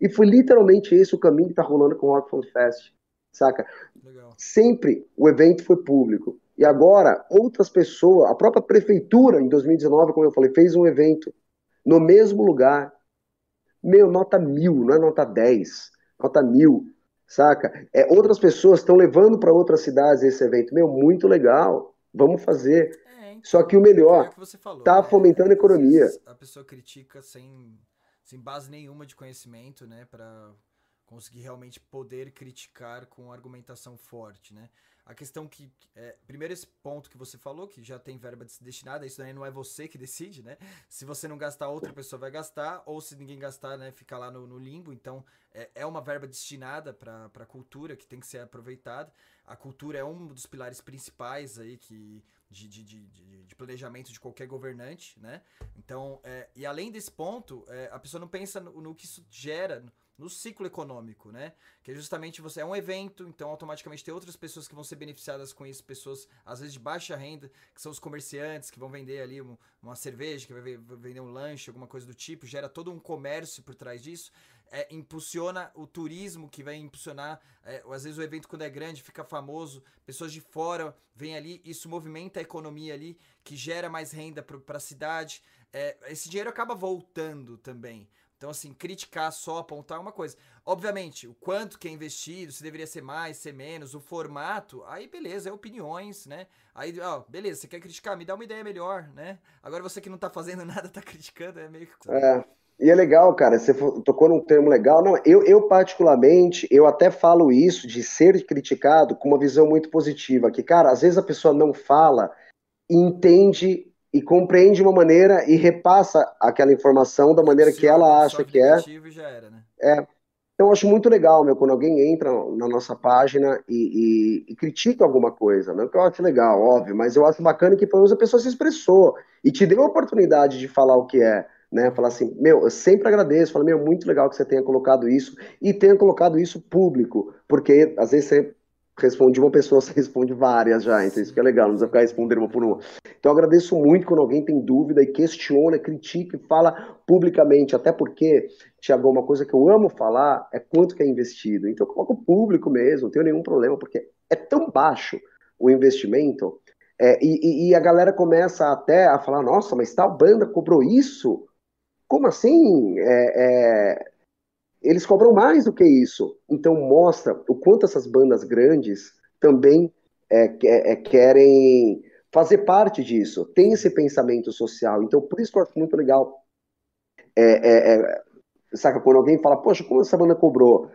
E foi literalmente esse o caminho que está rolando com o Rock Fest, saca? Legal. Sempre o evento foi público. E agora, outras pessoas, a própria prefeitura, em 2019, como eu falei, fez um evento no mesmo lugar. Meu, nota mil, não é nota 10, nota mil, saca? É, outras pessoas estão levando para outras cidades esse evento. Meu, muito legal, vamos fazer. É, então, Só que o melhor, é tá né? fomentando a economia. A pessoa critica sem, sem base nenhuma de conhecimento, né, para conseguir realmente poder criticar com argumentação forte, né? A questão que. É, primeiro, esse ponto que você falou, que já tem verba destinada, isso daí não é você que decide, né? Se você não gastar, outra pessoa vai gastar, ou se ninguém gastar, né, fica lá no, no limbo. Então, é, é uma verba destinada para a cultura que tem que ser aproveitada. A cultura é um dos pilares principais aí que. De, de, de, de planejamento de qualquer governante, né? Então, é, e além desse ponto, é, a pessoa não pensa no, no que isso gera no ciclo econômico, né? Que é justamente você é um evento, então automaticamente tem outras pessoas que vão ser beneficiadas com isso, pessoas às vezes de baixa renda, que são os comerciantes que vão vender ali uma, uma cerveja, que vai vender um lanche, alguma coisa do tipo, gera todo um comércio por trás disso. É, impulsiona o turismo, que vai impulsionar. É, às vezes o evento, quando é grande, fica famoso, pessoas de fora vêm ali, isso movimenta a economia ali, que gera mais renda para a cidade. É, esse dinheiro acaba voltando também. Então, assim, criticar só, apontar é uma coisa. Obviamente, o quanto que é investido, se deveria ser mais, ser menos, o formato, aí beleza, é opiniões, né? Aí, ó, beleza, você quer criticar, me dá uma ideia melhor, né? Agora você que não tá fazendo <laughs> nada, tá criticando, é meio que. É. E é legal, cara, você tocou num termo legal. Não, eu, eu particularmente, eu até falo isso de ser criticado com uma visão muito positiva, que, cara, às vezes a pessoa não fala e entende e compreende uma maneira e repassa aquela informação da maneira Sim, que ela acha que é. Era, né? É. Então, eu acho muito legal, meu, quando alguém entra na nossa página e, e, e, critica alguma coisa, não que eu acho legal, óbvio, mas eu acho bacana que pelo menos a pessoa se expressou e te deu a oportunidade de falar o que é, né? Falar assim, meu, eu sempre agradeço, falo, meu, muito legal que você tenha colocado isso e tenha colocado isso público, porque às vezes você responde uma pessoa, <laughs> você responde várias já, então isso que é legal, não precisa ficar respondendo uma por uma. Então eu agradeço muito quando alguém tem dúvida e questiona, critica e fala publicamente, até porque, Tiago, uma coisa que eu amo falar é quanto que é investido. Então eu coloco público mesmo, não tenho nenhum problema, porque é tão baixo o investimento, é, e, e, a galera começa até a falar, nossa, mas tal banda cobrou isso? Como assim? É, é, eles cobram mais do que isso. Então mostra o quanto essas bandas grandes também é, é, é, querem fazer parte disso, tem esse pensamento social. Então por isso que eu acho muito legal. É, é, é, saca, quando alguém fala, poxa, como essa banda cobrou?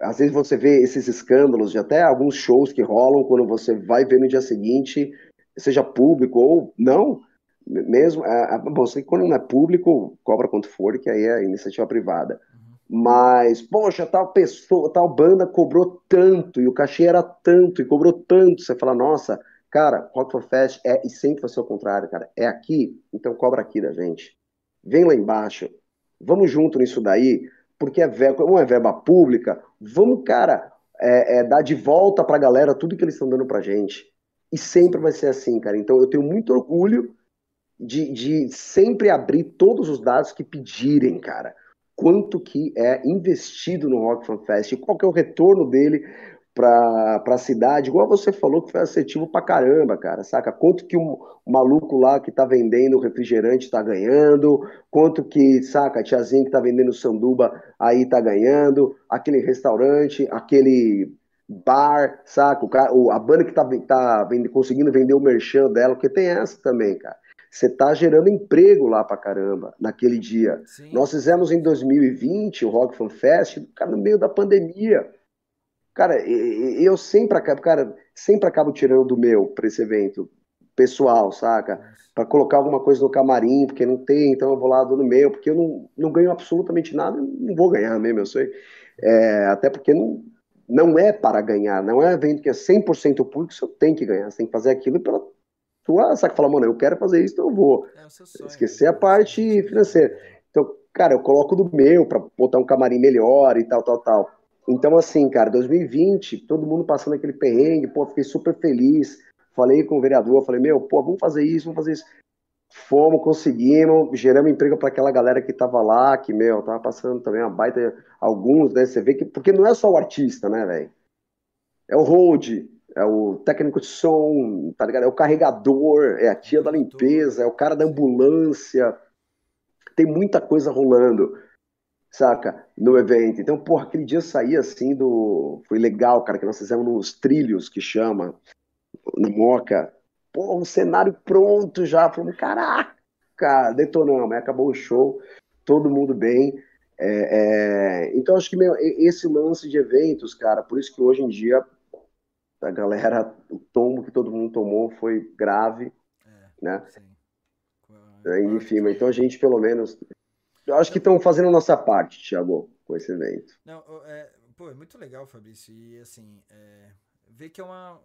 às vezes você vê esses escândalos de até alguns shows que rolam quando você vai ver no dia seguinte, seja público ou não, mesmo, bom, sei que quando não é público, cobra quanto for, que aí é iniciativa privada. Mas, poxa, tal pessoa, tal banda cobrou tanto, e o cachê era tanto, e cobrou tanto. Você fala, nossa, cara, Rock for Fest é, e sempre vai ser o contrário, cara. É aqui, então cobra aqui da gente. Vem lá embaixo, vamos junto nisso daí, porque é verba, como é verba pública, vamos, cara, é, é, dar de volta pra galera tudo que eles estão dando pra gente. E sempre vai ser assim, cara. Então eu tenho muito orgulho de, de sempre abrir todos os dados que pedirem, cara. Quanto que é investido no Rock Fan Fest, qual que é o retorno dele para a cidade, igual você falou que foi assertivo pra caramba, cara, saca? Quanto que um, maluco lá que tá vendendo refrigerante tá ganhando, quanto que, saca, a tiazinha que tá vendendo sanduba aí tá ganhando, aquele restaurante, aquele bar, saca? O cara, a banda que tá, tá conseguindo vender o merchan dela, porque tem essa também, cara. Você tá gerando emprego lá pra caramba naquele dia. Sim. Nós fizemos em 2020 o Rock Fan Fest, cara, no meio da pandemia. Cara, eu sempre acabo, cara, sempre acabo tirando do meu para esse evento pessoal, saca? Para colocar alguma coisa no camarim, porque não tem, então eu vou lá do meu, porque eu não, não ganho absolutamente nada, não vou ganhar mesmo, eu sei. É, até porque não, não é para ganhar, não é evento que é 100% público, você tem que ganhar, você tem que fazer aquilo pela tua, saca? Falar, mano, eu quero fazer isso, então eu vou. É sonho, Esquecer a parte financeira. Então, cara, eu coloco do meu para botar um camarim melhor e tal, tal, tal. Então, assim, cara, 2020, todo mundo passando aquele perrengue, pô, fiquei super feliz. Falei com o vereador, falei, meu, pô, vamos fazer isso, vamos fazer isso. Fomos, conseguimos, geramos emprego para aquela galera que tava lá, que, meu, tava passando também uma baita, alguns, né? Você vê que, porque não é só o artista, né, velho? É o hold, é o técnico de som, tá ligado? É o carregador, é a tia da limpeza, é o cara da ambulância. Tem muita coisa rolando saca? No evento. Então, porra, aquele dia eu saí assim do. Foi legal, cara, que nós fizemos nos trilhos, que chama, na Moca. Pô, um cenário pronto já. Falamos, caraca, detonamos. Aí acabou o show, todo mundo bem. É, é... Então, acho que meu, esse lance de eventos, cara, por isso que hoje em dia a galera, o tombo que todo mundo tomou foi grave, é, né? Sim. Enfim, então a gente pelo menos eu acho que estão fazendo a nossa parte, Thiago, com esse evento. Não, é, pô, é muito legal, Fabrício. E assim, é, ver que é uma,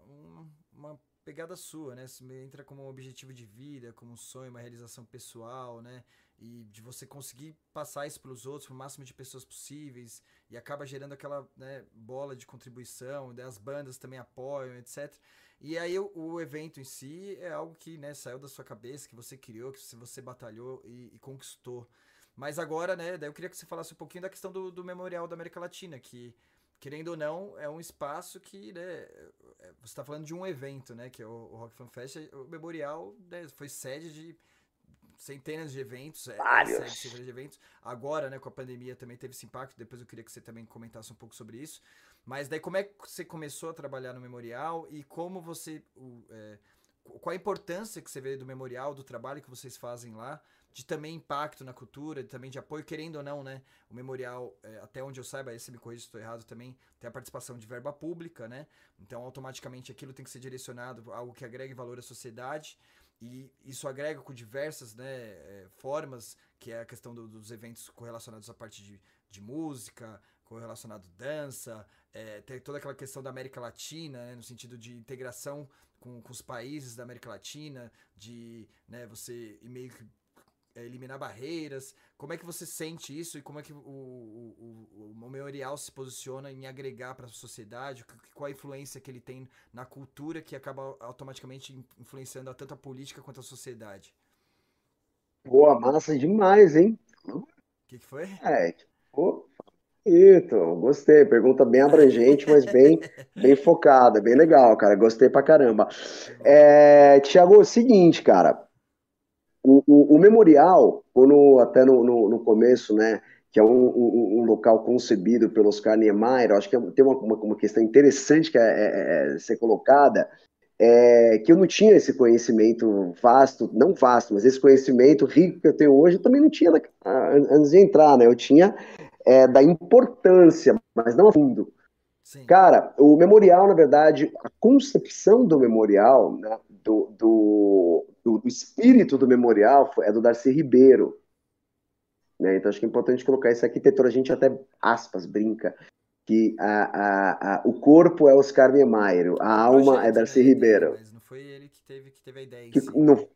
uma pegada sua, né? Você entra como um objetivo de vida, como um sonho, uma realização pessoal, né? E de você conseguir passar isso para os outros, para o máximo de pessoas possíveis, e acaba gerando aquela né, bola de contribuição, as bandas também apoiam, etc. E aí o, o, evento em si é algo que né, saiu da sua cabeça, que você criou, que você batalhou e, e conquistou. Mas agora, né, daí eu queria que você falasse um pouquinho da questão do, do Memorial da América Latina, que, querendo ou não, é um espaço que, né, é, você está falando de um evento, né, que é o, o Rock Fan Fest, o Memorial né, foi sede de centenas de eventos, é, Vários. É, centenas de eventos. Agora, né, com a pandemia também teve esse impacto, depois eu queria que você também comentasse um pouco sobre isso. Mas daí como é que você começou a trabalhar no Memorial e como você... O, é, qual a importância que você vê do Memorial, do trabalho que vocês fazem lá, de também impacto na cultura, também de apoio, querendo ou não, né? O memorial, é, até onde eu saiba, aí você me corrija se estou errado também, tem a participação de verba pública, né? Então, automaticamente aquilo tem que ser direcionado a algo que agregue valor à sociedade. E isso agrega com diversas né, é, formas, que é a questão do, dos eventos correlacionados à parte de, de música, correlacionado dança, é, tem toda aquela questão da América Latina, né, no sentido de integração com, com os países da América Latina, de né, você meio que eliminar barreiras. Como é que você sente isso e como é que o, o, o, o memorial se posiciona em agregar para a sociedade? Qual a influência que ele tem na cultura que acaba automaticamente influenciando tanto a política quanto a sociedade? Boa, massa demais, hein? O que, que, foi? É, tipo, Ito, gostei. Pergunta bem abrangente, mas bem, <laughs> bem focada, bem legal, cara. Gostei pra caramba. É, Tiago, é o seguinte, cara. O, o, o, memorial, quando até no, no, no, começo, né, que é um, um, um, local concebido pelo Oscar Niemeyer, acho que é, tem uma, uma, uma, questão interessante que é, é, é, ser colocada, é que eu não tinha esse conhecimento vasto, não vasto, mas esse conhecimento rico que eu tenho hoje, eu também não tinha antes de entrar, né? Eu tinha é, da importância, mas não a fundo. Sim. Cara, o memorial, na verdade, a concepção do memorial, né, do, do o, espírito do memorial é do Darcy Ribeiro. Né? Então acho que é importante colocar essa arquitetura. A gente até, aspas, brinca que a, a, a, o corpo é Oscar Niemeyer, a alma é Darcy Ribeiro. Mas não foi ele que teve, que teve a ideia. Que, não,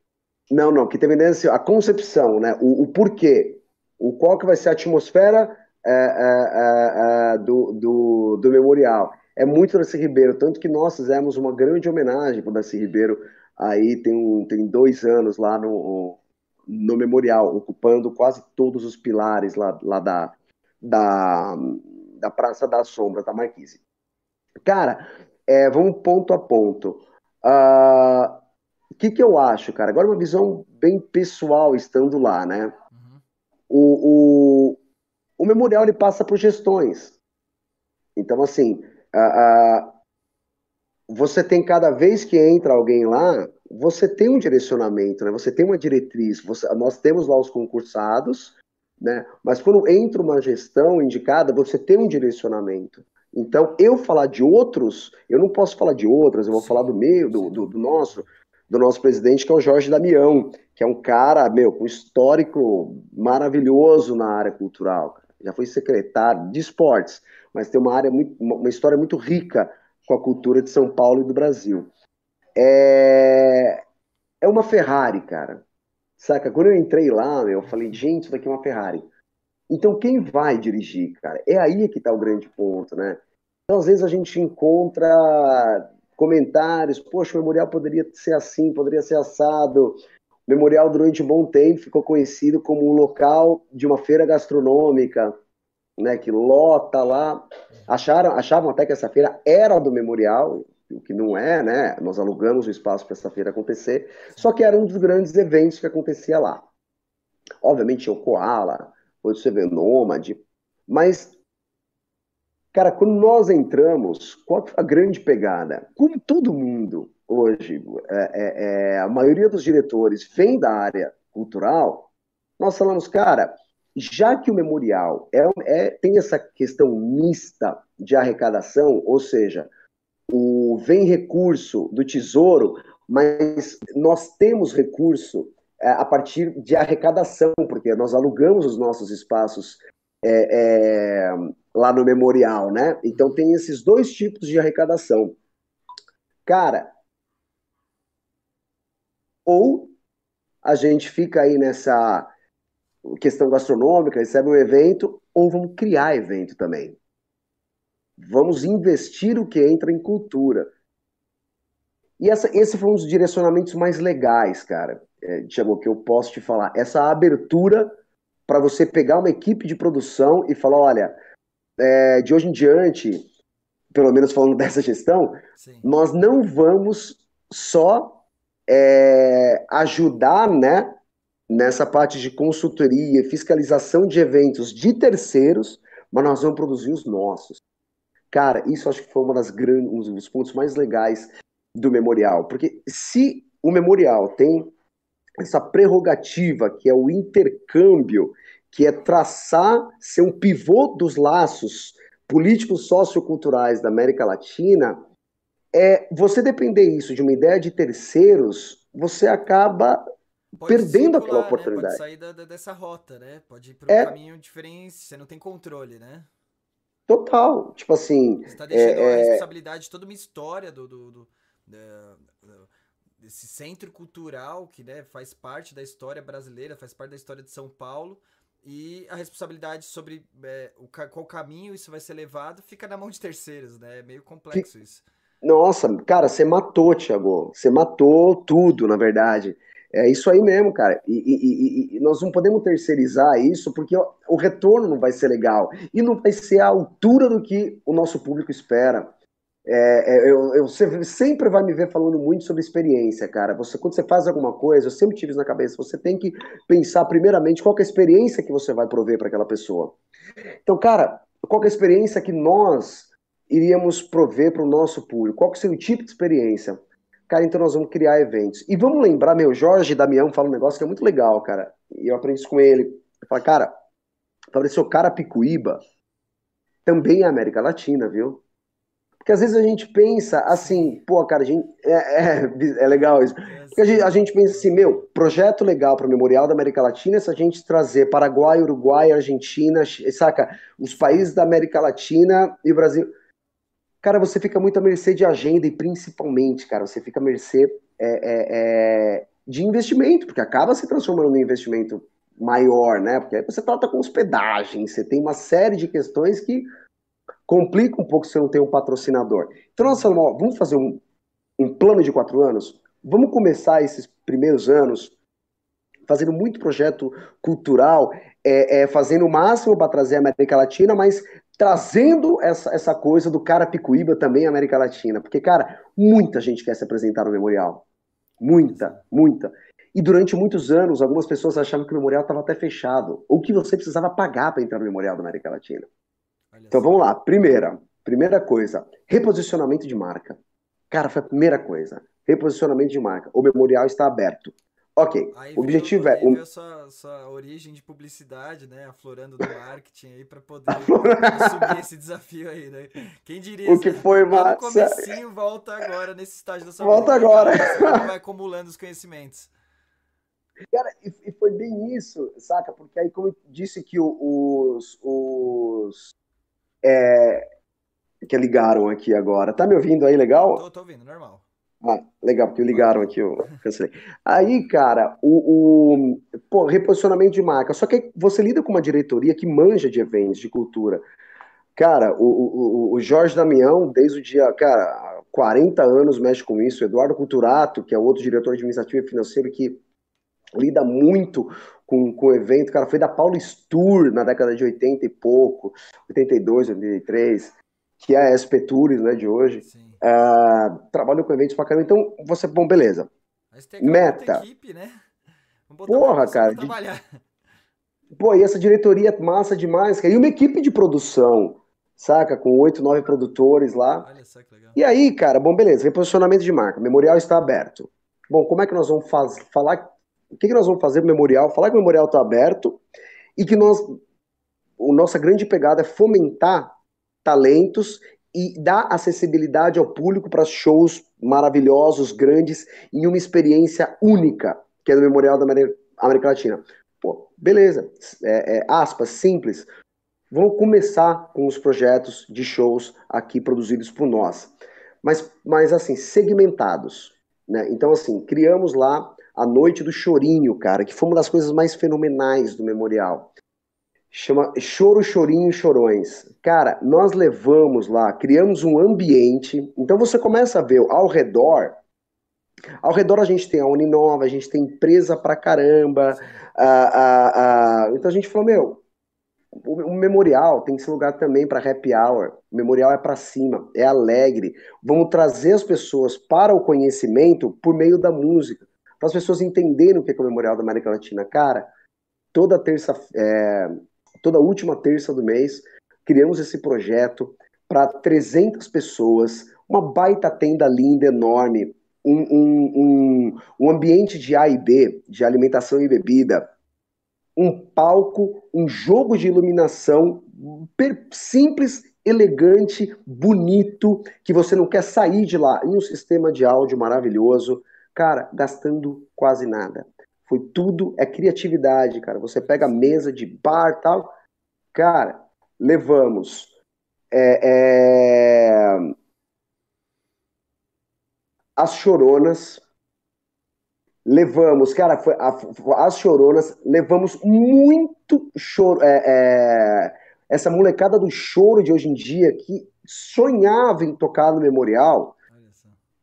não, não, que teve a ideia, assim, a concepção, né? o, o porquê, o qual que vai ser a atmosfera é, é, é, do, do, do memorial. É muito Darcy Ribeiro, tanto que nós fizemos uma grande homenagem para o Darcy Ribeiro aí tem, um, tem dois anos lá no, no memorial, ocupando quase todos os pilares lá, lá da, da, da Praça da Sombra, da Marquise. Cara, é, vamos ponto a ponto. O uh, que, que eu acho, cara? Agora uma visão bem pessoal estando lá, né? Uhum. O, o, o memorial ele passa por gestões. Então, assim, uh, uh, você tem cada vez que entra alguém lá, você tem um direcionamento, né? Você tem uma diretriz. Você, nós temos lá os concursados, né? Mas quando entra uma gestão indicada, você tem um direcionamento. Então, eu falar de outros, eu não posso falar de outras, eu vou falar do meu, do, do, do nosso, do nosso presidente, que é o Jorge Damião, que é um cara, meu, com histórico maravilhoso na área cultural. Já foi secretário de esportes, mas tem uma área muito, uma história muito rica com a cultura de São Paulo e do Brasil. É, é uma Ferrari, cara. Saca? Quando eu entrei lá, eu falei, gente, isso daqui é uma Ferrari. Então, quem vai dirigir, cara? É aí que está o grande ponto, né? Então, às vezes a gente encontra comentários, poxa, o memorial poderia ser assim, poderia ser assado. O memorial, durante um bom tempo, ficou conhecido como um local de uma feira gastronômica, né, que lota lá. Acharam, achavam até que essa feira era do memorial, o que não é, né? Nós alugamos o espaço para essa feira acontecer, só que era um dos grandes eventos que acontecia lá. Obviamente tinha o Koala, hoje você vê Nômade, mas, cara, quando nós entramos, qual a grande pegada? Como todo mundo hoje, é, é, é, a maioria dos diretores vem da área cultural, nós falamos, cara, já que o memorial é, é, tem essa questão mista de arrecadação, ou seja, o vem recurso do Tesouro, mas nós temos recurso é, a partir de arrecadação, porque nós alugamos os nossos espaços é, é, lá no memorial, né? Então tem esses dois tipos de arrecadação. Cara, ou a gente fica aí nessa questão gastronômica, recebe um evento, ou vamos criar evento também. Vamos investir o que entra em cultura. E essa, esse foi um dos direcionamentos mais legais, cara, é, Tiago, que eu posso te falar. Essa abertura para você pegar uma equipe de produção e falar: olha, é, de hoje em diante, pelo menos falando <laughs> dessa gestão, Sim. nós não vamos só é, ajudar né, nessa parte de consultoria, fiscalização de eventos de terceiros, mas nós vamos produzir os nossos. Cara, isso acho que foi uma das grandes, um dos pontos mais legais do memorial, porque se o memorial tem essa prerrogativa que é o intercâmbio, que é traçar, ser um pivô dos laços políticos socioculturais da América Latina, é você depender isso de uma ideia de terceiros, você acaba Pode perdendo circular, aquela oportunidade. Né? Pode sair da, dessa rota, né? Pode ir para um é... caminho diferente, você não tem controle, né? Total. Tipo assim. Você está deixando é, a é responsabilidade de toda uma história do, do, do, do, desse centro cultural que né, faz parte da história brasileira, faz parte da história de São Paulo. E a responsabilidade sobre é, o, qual caminho isso vai ser levado fica na mão de terceiros, né? É meio complexo isso. Nossa, cara, você matou, Thiago. Você matou tudo, na verdade. É isso aí mesmo, cara. E, e, e, nós não podemos terceirizar isso porque o, retorno não vai ser legal e não vai ser à altura do que o nosso público espera. É, é, eu, eu, você sempre vai me ver falando muito sobre experiência, cara. Você, quando você faz alguma coisa, eu sempre tive isso na cabeça. Você tem que pensar primeiramente qual é a experiência que você vai prover para aquela pessoa. Então, cara, qual é a experiência que nós iríamos prover para o nosso público? Qual que seria o tipo de experiência? Cara, então nós vamos criar eventos. E vamos lembrar, meu, Jorge Damião fala um negócio que é muito legal, cara. E eu aprendi isso com ele. Ele fala, cara, Fabrício Carapicuíba também é América Latina, viu? Porque às vezes a gente pensa assim, pô, cara, a gente, é, é, é legal isso. Porque a gente, a gente pensa assim, meu, projeto legal para o Memorial da América Latina é se a gente trazer Paraguai, Uruguai, Argentina, saca? Os países da América Latina e o Brasil. Cara, você fica muito à mercê de agenda e principalmente, cara, você fica à mercê é, é, é, de investimento, porque acaba se transformando num investimento maior, né? Porque aí você trata com hospedagem, você tem uma série de questões que complica um pouco se você não tem um patrocinador. Então, nós falamos, vamos fazer um, um plano de quatro anos? Vamos começar esses primeiros anos fazendo muito projeto cultural, é, é, fazendo o máximo para trazer a América Latina, mas trazendo essa, essa coisa do cara Picuíba também à América Latina. Porque, cara, muita gente quer se apresentar no Memorial. Muita, muita. E durante muitos anos, algumas pessoas achavam que o Memorial estava até fechado, ou que você precisava pagar para entrar no Memorial da América Latina. Então vamos lá. Primeira, primeira coisa, reposicionamento de marca. Cara, foi a primeira coisa. Reposicionamento de marca. O memorial está aberto. Ok, aí o objetivo é. Um... Sua, sua origem de publicidade, né? Aflorando do marketing aí para poder <laughs> assumir esse desafio aí, né? Quem diria? O que foi massa. No comecinho volta agora nesse estágio da sua Volta vida, agora. Você <laughs> vai acumulando os conhecimentos. Cara, e, e, foi bem isso, saca? Porque aí, como eu disse que os, os é, que ligaram aqui agora. Tá me ouvindo aí legal? Tô, tô ouvindo, normal. Ah, legal, porque ligaram aqui, eu cancelei. Aí, cara, o, o pô, reposicionamento de marca. Só que você lida com uma diretoria que manja de eventos, de cultura. Cara, o, o, o Jorge Damião, desde o dia, cara, 40 anos mexe com isso. O Eduardo Culturato, que é outro diretor administrativo e financeiro que lida muito com, com o evento, cara, foi da Paula Stur na década de 80 e pouco, 82, 83, que é a SP Tours, né, de hoje. Uh, com eventos pra caramba. Então, você, bom, beleza. Meta. Equipe, né? Porra, cara. De... Pô, e essa diretoria massa demais, cara. E uma equipe de produção, saca? Com oito, nove produtores lá. Olha só que legal. E aí, cara, bom, beleza. Reposicionamento de marca. Memorial está aberto. Bom, como é que nós vamos faz... falar o que, que nós vamos fazer no memorial? Falar que o memorial está aberto e que nós, a nossa grande pegada é fomentar talentos e dar acessibilidade ao público para shows maravilhosos, grandes, em uma experiência única, que é no Memorial da América Latina. Pô, beleza, é, é, aspas, simples. Vamos começar com os projetos de shows aqui produzidos por nós. Mas, mas assim, segmentados. Né? Então, assim, criamos lá a Noite do Chorinho, cara, que foi uma das coisas mais fenomenais do memorial. Chama Choro, Chorinho, Chorões. Cara, nós levamos lá, criamos um ambiente. Então você começa a ver ao redor. Ao redor a gente tem a Uninova, a gente tem empresa pra caramba. A, a, a... Então a gente falou, meu, o, memorial tem esse lugar também para happy hour. O memorial é para cima, é alegre. Vamos trazer as pessoas para o conhecimento por meio da música para as pessoas entenderem o que é o Memorial da América Latina. Cara, toda terça, é, toda última terça do mês, criamos esse projeto para 300 pessoas, uma baita tenda linda, enorme, um, um, um, um ambiente de A e B, de alimentação e bebida, um palco, um jogo de iluminação simples, elegante, bonito, que você não quer sair de lá, e um sistema de áudio maravilhoso. Cara, gastando quase nada. Foi tudo, é criatividade, cara. Você pega a mesa de bar tal. Cara, levamos. É, é... As choronas. Levamos, cara, foi a, as choronas, levamos muito choro. É, é, essa molecada do choro de hoje em dia que sonhava em tocar no memorial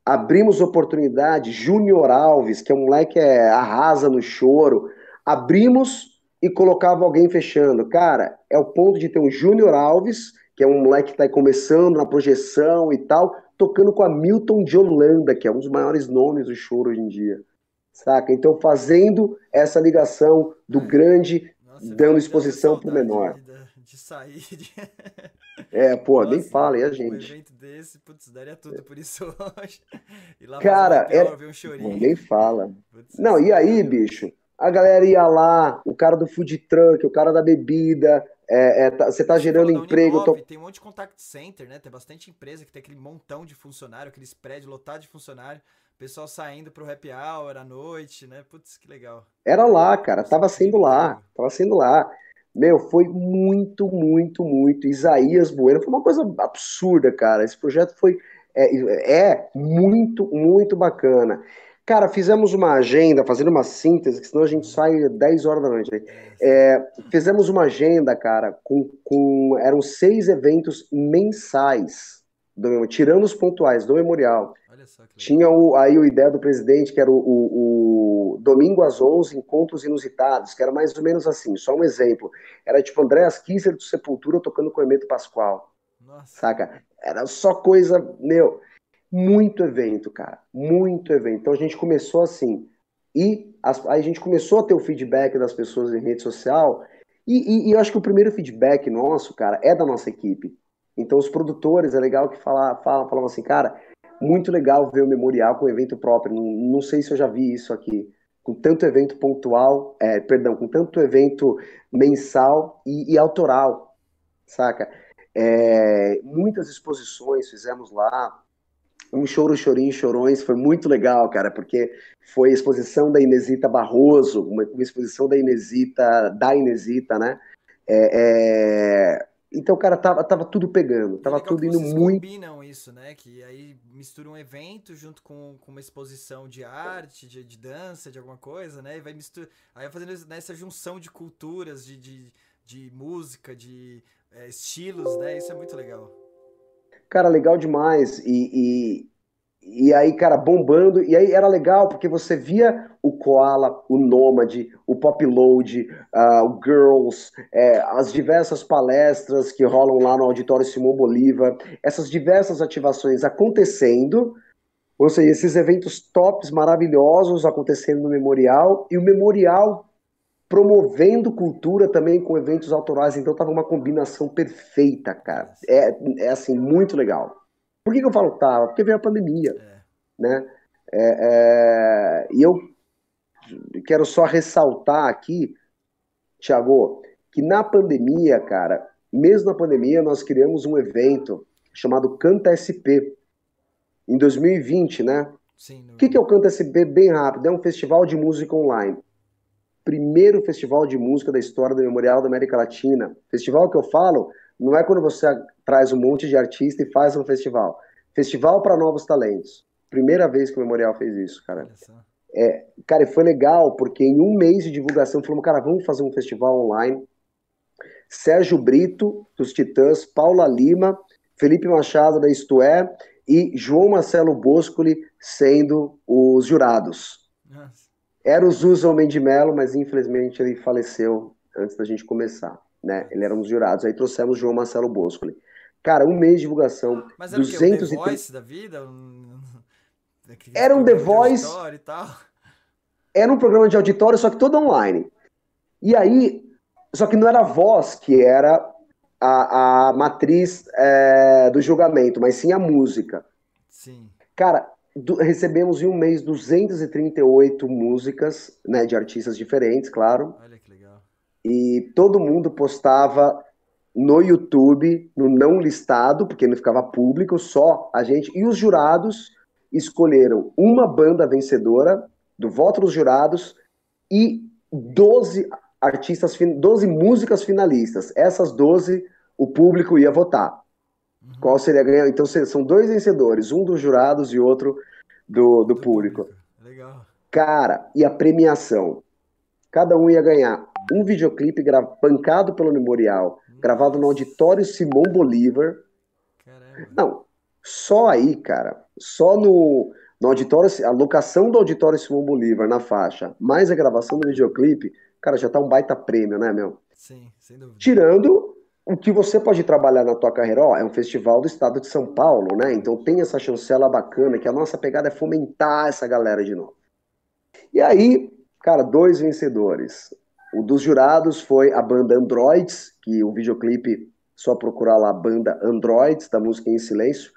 abrimos oportunidade, Júnior Alves, que é um moleque que é, arrasa no choro, abrimos e colocava alguém fechando. Cara, é o ponto de ter um Júnior Alves, que é um moleque que está começando na projeção e tal, tocando com a Milton de Holanda, que é um dos maiores nomes do choro hoje em dia. Saca? Então, fazendo essa ligação do grande, Nossa, dando exposição para o menor. De sair. De... <laughs> É, pô, Nossa, nem fala, e a gente. Um evento desse, putz, daria tudo por isso <laughs> hoje. E lá Cara, é... um nem fala. Putz, não, e aí, bicho? A galera ia lá, o cara do food truck, o cara da bebida, é, é, tá, você está gerando emprego. Uninove, tô... Tem um monte de contact center, né? Tem bastante empresa que tem aquele montão de funcionário, aqueles prédios lotados de funcionário. Pessoal saindo pro happy hour à noite, né? Putz, que legal. Era lá, cara. Tava sendo lá. Tava sendo lá. Meu, foi muito, muito, muito. Isaías Bueno foi uma coisa absurda, cara. Esse projeto foi é, é muito, muito bacana. Cara, fizemos uma agenda, fazendo uma síntese, que senão a gente sai 10 horas da noite. É, fizemos uma agenda, cara, com, com eram seis eventos mensais, do, tirando os pontuais do memorial. Tinha o, aí a ideia do presidente, que era o, o, o, domingo às 11, encontros inusitados, que era mais ou menos assim, só um exemplo. Era tipo Andréas Kisser do Sepultura tocando com o Hermeto Pascoal. Nossa. Saca? Era só coisa, meu, muito evento, cara, muito evento. Então a gente começou assim, e as, a gente começou a ter o feedback das pessoas em rede social, e, e, e, eu acho que o primeiro feedback nosso, cara, é da nossa equipe. Então os produtores, é legal que falam, falam, falam assim, cara, muito legal ver o memorial com evento próprio. Não, não sei se eu já vi isso aqui. Com tanto evento pontual, é, perdão, com tanto evento mensal e, e autoral, saca? É, muitas exposições fizemos lá, um choro, chorinho, chorões, foi muito legal, cara, porque foi a exposição da Inesita Barroso, uma, uma exposição da Inesita, da Inesita, né? É, é... Então, cara, tava, tava tudo pegando, tava tudo indo muito. combinam isso, né? Que aí mistura um evento junto com, com uma exposição de arte, de, de dança, de alguma coisa, né? E vai misturar. Aí vai fazendo nessa junção de culturas, de, de, de música, de é, estilos, né? Isso é muito legal. Cara, legal demais. E, e, e, aí, cara, bombando. E aí era legal porque você via o Koala, o Nômade, o Pop Load, uh, o Girls, é, as diversas palestras que rolam lá no Auditório Simão Bolívar, essas diversas ativações acontecendo. Ou seja, esses eventos tops maravilhosos acontecendo no memorial e o memorial promovendo cultura também com eventos autorais, então tava uma combinação perfeita, cara. É, é assim, muito legal. Por que, que eu falo tava? Porque veio a pandemia, é. né? É, é, e eu quero só ressaltar aqui, Tiago, que na pandemia, cara, mesmo na pandemia, nós criamos um evento chamado Canta SP, em 2020, né? Sim. O que, que é o Canta SP? Bem rápido, é um festival de música online primeiro festival de música da história do Memorial da América Latina. Festival que eu falo não é quando você traz um monte de artista e faz um festival. Festival para novos talentos. Primeira vez que o Memorial fez isso, cara. É, cara, foi legal, porque em um mês de divulgação, falamos, cara, vamos fazer um festival online. Sérgio Brito, dos Titãs, Paula Lima, Felipe Machado, da Isto É, e João Marcelo Boscoli sendo os jurados. Nossa. Era o Zusa Homem de Melo, mas infelizmente ele faleceu antes da gente começar, né? Ele era um dos jurados. Aí trouxemos o João Marcelo Boscoli. Cara, um mês de divulgação. Mas era 200 o quê? Um The Voice da vida? Era um The Voice. Era um programa de auditório, só que todo online. E aí, só que não era a voz que era a, a matriz é, do julgamento, mas sim a música. Sim. Cara, do, recebemos em um mês 238 músicas, né, de artistas diferentes, claro. Olha que legal. E todo mundo postava no YouTube, no não listado, porque não ficava público, só a gente. E os jurados escolheram uma banda vencedora do voto dos jurados e 12 artistas, 12 músicas finalistas. Essas 12 o público ia votar. Uhum. Qual seria ganhar? Então são dois vencedores, um dos jurados e outro do, do público. Legal. Cara, e a premiação? Cada um ia ganhar um videoclipe pancado pelo Memorial, Nossa. gravado no auditório Simão Bolívar. Caramba. Não, só aí, cara, só no, no auditório, a locação do auditório Simão Bolívar na faixa, mais a gravação do videoclipe, cara, já tá um baita prêmio, né, meu? Sim, sem dúvida. Tirando o que você pode trabalhar na tua carreira, ó, é um festival do estado de São Paulo, né? Então tem essa chancela bacana, que a nossa pegada é fomentar essa galera de novo. E aí, cara, dois vencedores. O dos jurados foi a banda Androids, que o videoclipe, só procurar lá a banda Androids, da música Em Silêncio,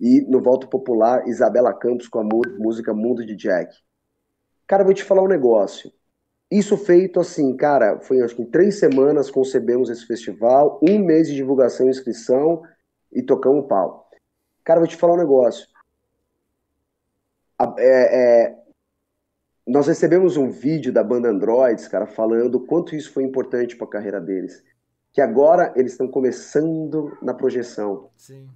e no Voto Popular, Isabela Campos com a música Mundo de Jack. Cara, vou te falar um negócio. Isso feito assim, cara, foi acho que em três semanas concebemos esse festival, um mês de divulgação e inscrição e tocamos o pau. Cara, vou te falar um negócio. É, é, nós recebemos um vídeo da banda Androids, cara, falando o quanto isso foi importante para a carreira deles. Que agora eles estão começando na projeção. Sim.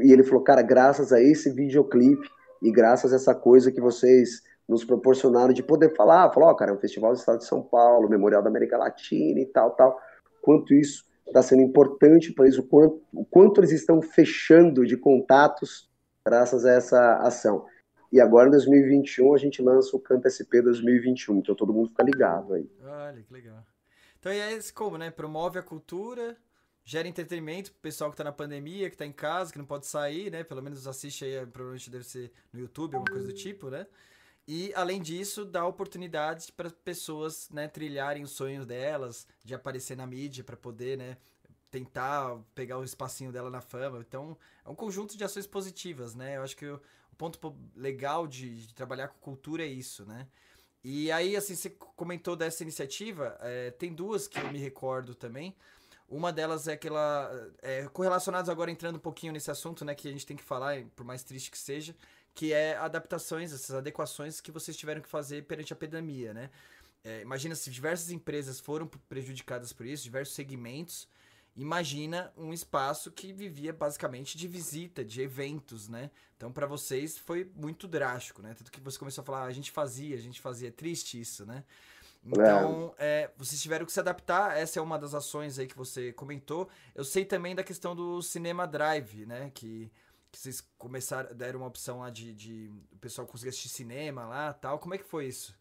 E ele falou, cara, graças a esse videoclipe e graças a essa coisa que vocês nos proporcionaram de poder falar, falar, ó, oh, cara, é um festival do estado de São Paulo, Memorial da América Latina e tal, tal. Quanto isso está sendo importante para isso, o quanto, o quanto eles estão fechando de contatos graças a essa ação. E agora, em 2021, a gente lança o Canta SP 2021, então todo mundo fica ligado aí. Olha, que legal. Então, é esse como, né? Promove a cultura, gera entretenimento pro pessoal que tá na pandemia, que tá em casa, que não pode sair, né? Pelo menos assiste aí, provavelmente deve ser no YouTube, alguma coisa do tipo, né? E, além disso, dá oportunidades para pessoas né, trilharem os sonhos delas, de aparecer na mídia para poder né, tentar pegar o espacinho dela na fama. Então, é um conjunto de ações positivas, né? Eu acho que o, ponto legal de, de, trabalhar com cultura é isso, né? E aí, assim, você comentou dessa iniciativa, é, tem duas que eu me recordo também. Uma delas é aquela. É, correlacionados agora entrando um pouquinho nesse assunto, né? Que a gente tem que falar, por mais triste que seja, que é adaptações, essas adequações que vocês tiveram que fazer perante a pandemia, né? É, imagina se diversas empresas foram prejudicadas por isso, diversos segmentos. Imagina um espaço que vivia basicamente de visita, de eventos, né? Então, para vocês foi muito drástico, né? Tanto que você começou a falar, ah, a gente fazia, a gente fazia. É triste isso, né? Então, é. Vocês tiveram que se adaptar. Essa é uma das ações aí que você comentou. Eu sei também da questão do Cinema Drive, né? Que que vocês começaram, deram uma opção lá de, de o pessoal conseguir assistir cinema lá tal. Como é que foi isso?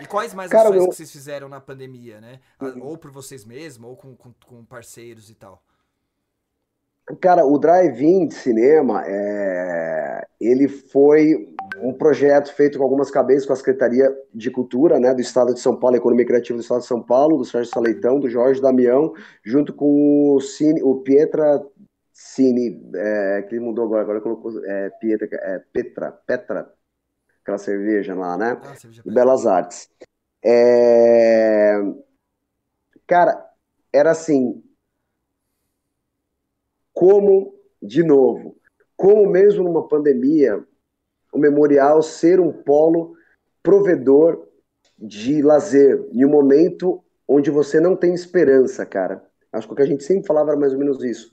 E quais mais Cara, ações que vocês fizeram na pandemia, né? Uhum. Ou por vocês mesmos, ou com, com, com, parceiros e tal? Cara, o Drive-In de cinema, é... ele foi um projeto feito com algumas cabeças com a Secretaria de Cultura, né, do Estado de São Paulo, Economia Criativa do Estado de São Paulo, do Sérgio Saleitão, do Jorge Damião, junto com o, Cine, o Pietra Cine, é, que ele mudou agora, agora colocou é, Pietra, é, Petra, Petra, aquela cerveja lá, né? Ah, cerveja Belas Artes. É... Cara, era assim, como, de novo, como mesmo numa pandemia, o memorial ser um polo provedor de lazer, em um momento onde você não tem esperança, cara. Acho que o que a gente sempre falava era mais ou menos isso.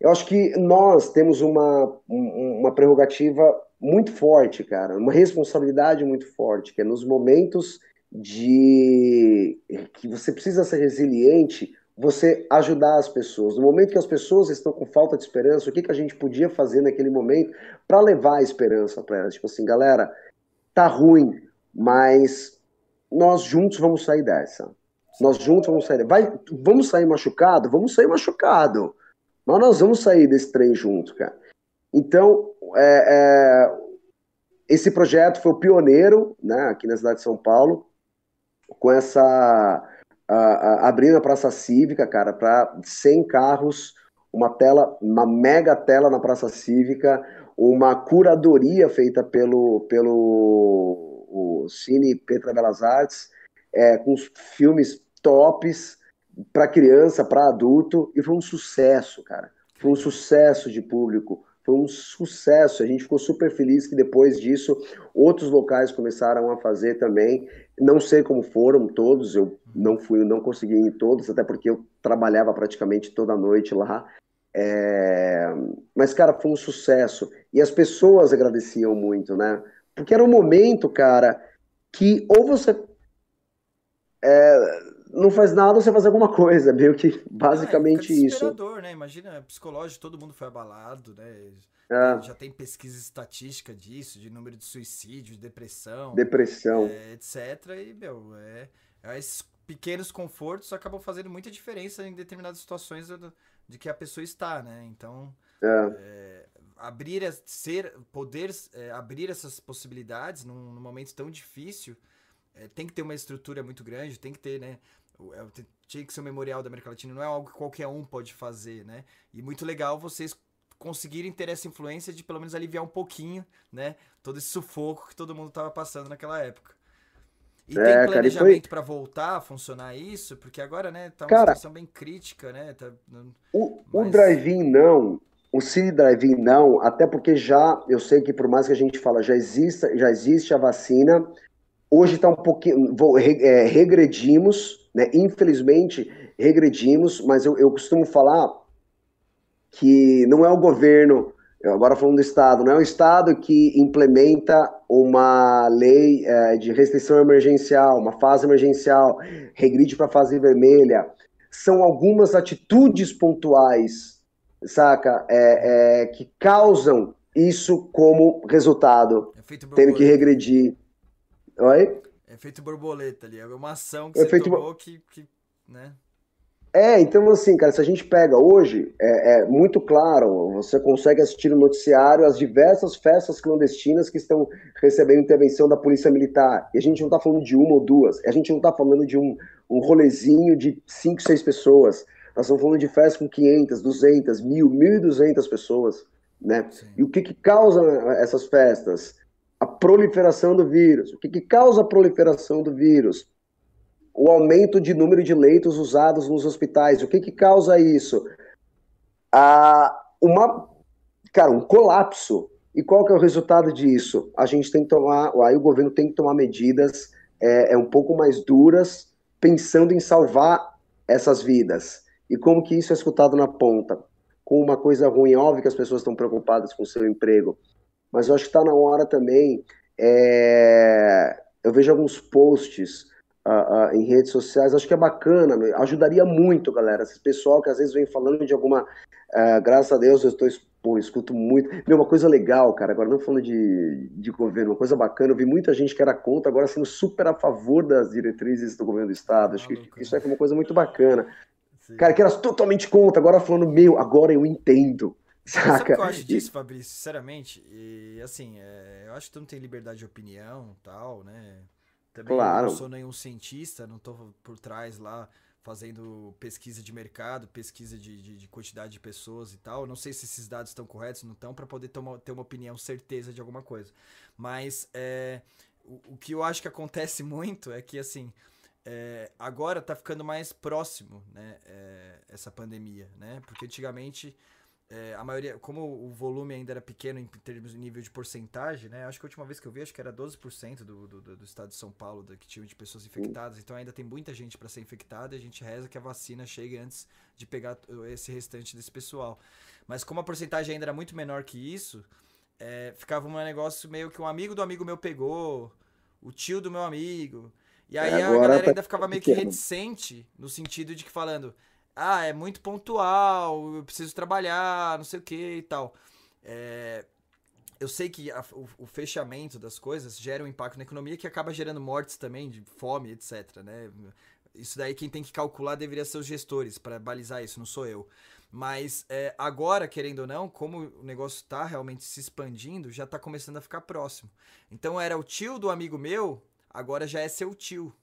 Eu acho que nós temos uma, uma prerrogativa muito forte, cara, uma responsabilidade muito forte, que é nos momentos de que você precisa ser resiliente, você ajudar as pessoas. No momento que as pessoas estão com falta de esperança, o que, que a gente podia fazer naquele momento para levar a esperança para elas? Tipo assim, galera, tá ruim, mas nós juntos vamos sair dessa. Nós juntos vamos sair. Vai, vamos sair machucado? Vamos sair machucado. Mas nós vamos sair desse trem junto, cara. Então, é, é, esse projeto foi o pioneiro, né, aqui na cidade de São Paulo, com essa a, a, abrindo a praça cívica, cara, para 100 carros, uma tela, uma mega tela na praça cívica, uma curadoria feita pelo pelo o Cine Petra Belas Artes, é, com filmes tops, para criança, para adulto, e foi um sucesso, cara. Foi um sucesso de público, foi um sucesso. A gente ficou super feliz que depois disso outros locais começaram a fazer também. Não sei como foram todos, eu não fui, não consegui ir em todos, até porque eu trabalhava praticamente toda noite lá. É... Mas, cara, foi um sucesso. E as pessoas agradeciam muito, né? Porque era um momento, cara, que ou você. É não faz nada, você faz alguma coisa, meio que basicamente é, isso. né? Imagina, psicológico, todo mundo foi abalado, né? É. Já tem pesquisa estatística disso, de número de suicídio, depressão. Depressão. É, etc. E, meu, é, é, esses pequenos confortos acabam fazendo muita diferença em determinadas situações de que a pessoa está, né? Então, é. é abrir, ser, poder abrir essas possibilidades num, num momento tão difícil é, tem que ter uma estrutura muito grande, tem que ter, né? É, tinha que ser o memorial da América Latina, não é algo que qualquer um pode fazer, né? E muito legal vocês conseguirem ter essa influência de pelo menos aliviar um pouquinho, né? Todo esse sufoco que todo mundo estava passando naquela época. E é, tem planejamento para voltar a funcionar isso? Porque agora, né, tá uma cara, situação bem crítica, né? Tá, o, mas... o drive-in não, o Cine Drive-in não, até porque já, eu sei que por mais que a gente fala, já existe, já existe a vacina, hoje está um pouquinho, vou, é, regredimos, né? Infelizmente, regredimos, mas eu, eu costumo falar que não é o governo agora falando do Estado, não é o Estado que implementa uma lei é, de restrição emergencial, uma fase emergencial, regride para a fase vermelha. São algumas atitudes pontuais, saca, é, é, que causam isso como resultado, tendo que regredir. Oi? Efeito borboleta ali, é uma ação que Efeito você tomou que, que né? É, então assim, cara, se a gente pega hoje, é, é, muito claro, você consegue assistir no noticiário as diversas festas clandestinas que estão recebendo intervenção da Polícia Militar. E a gente não está falando de uma ou duas, a gente não está falando de um, um rolezinho de cinco, seis pessoas. Nós estamos falando de festas com 500, 200, 1.000, 1.200 pessoas, né? Sim. E o que, que causa essas festas? Proliferação do vírus. O que, que causa a proliferação do vírus? o aumento de número de leitos usados nos hospitais. O que, que causa isso? Ah, uma, cara, um colapso. E qual que é o resultado disso? A gente tem que tomar, aí o governo tem que tomar medidas é, é um pouco mais duras, pensando em salvar essas vidas. E como que isso é escutado na ponta? Com uma coisa ruim, óbvio que as pessoas estão preocupadas com o seu emprego, mas eu acho que está na hora também. É... Eu vejo alguns posts uh, uh, em redes sociais, acho que é bacana, ajudaria muito, galera. Esse pessoal que às vezes vem falando de alguma. Uh, graças a Deus, eu estou. Pô, escuto muito. Meu, uma coisa legal, cara, agora não falando de, de governo, uma coisa bacana, eu vi muita gente que era contra, agora sendo super a favor das diretrizes do governo do Estado. Acho que isso é uma coisa muito bacana. Sim. Cara, que era totalmente contra, agora falando, meu, agora eu entendo. Saca? Sabe o que eu acho disso, Fabrício, sinceramente? E assim, é, eu acho que tu não tem liberdade de opinião tal, né? Também claro. não sou nenhum cientista, não estou por trás lá fazendo pesquisa de mercado, pesquisa de, de, de, quantidade de pessoas e tal. Não sei se esses dados estão corretos, não estão, para poder tomar, ter uma opinião, certeza de alguma coisa. Mas é, o, o, que eu acho que acontece <laughs> muito é que, assim, é, agora está ficando mais próximo, né, é, essa pandemia, né? Porque antigamente é, a maioria, como o volume ainda era pequeno em termos de nível de porcentagem, né? Acho que a última vez que eu vi, acho que era 12% do, do, do estado de São Paulo da, que tinha de pessoas infectadas. Então ainda tem muita gente para ser infectada e a gente reza que a vacina chegue antes de pegar esse restante desse pessoal. Mas como a porcentagem ainda era muito menor que isso, é, ficava um negócio meio que um amigo do amigo meu pegou, o tio do meu amigo. E aí a galera tá ainda ficava meio que reticente, no sentido de que falando, ah, é muito pontual, eu preciso trabalhar, não sei o que e tal. É, eu sei que a, o, o, fechamento das coisas gera um impacto na economia que acaba gerando mortes também, de fome, etc. Né? Isso daí quem tem que calcular deveria ser os gestores para balizar isso, não sou eu. Mas é, agora, querendo ou não, como o negócio está realmente se expandindo, já está começando a ficar próximo. Então era o tio do amigo meu, agora já é seu tio.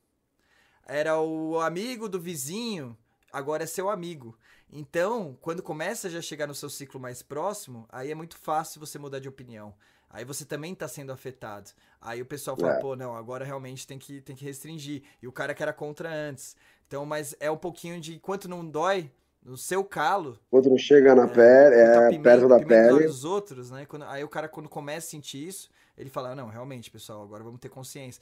Era o amigo do vizinho, agora é seu amigo. Então, quando começa a já chegar no seu ciclo mais próximo, aí é muito fácil você mudar de opinião. Aí você também está sendo afetado. Aí o pessoal fala, é. pô, não, agora realmente tem que, tem que restringir. E o cara que era contra antes. Então, mas é um pouquinho de quanto não dói no seu calo. Quando não chega na é, pele, é pimenta, perto da pele. dos outros, né? Quando, aí o cara, quando começa a sentir isso, ele fala, não, realmente, pessoal, agora vamos ter consciência.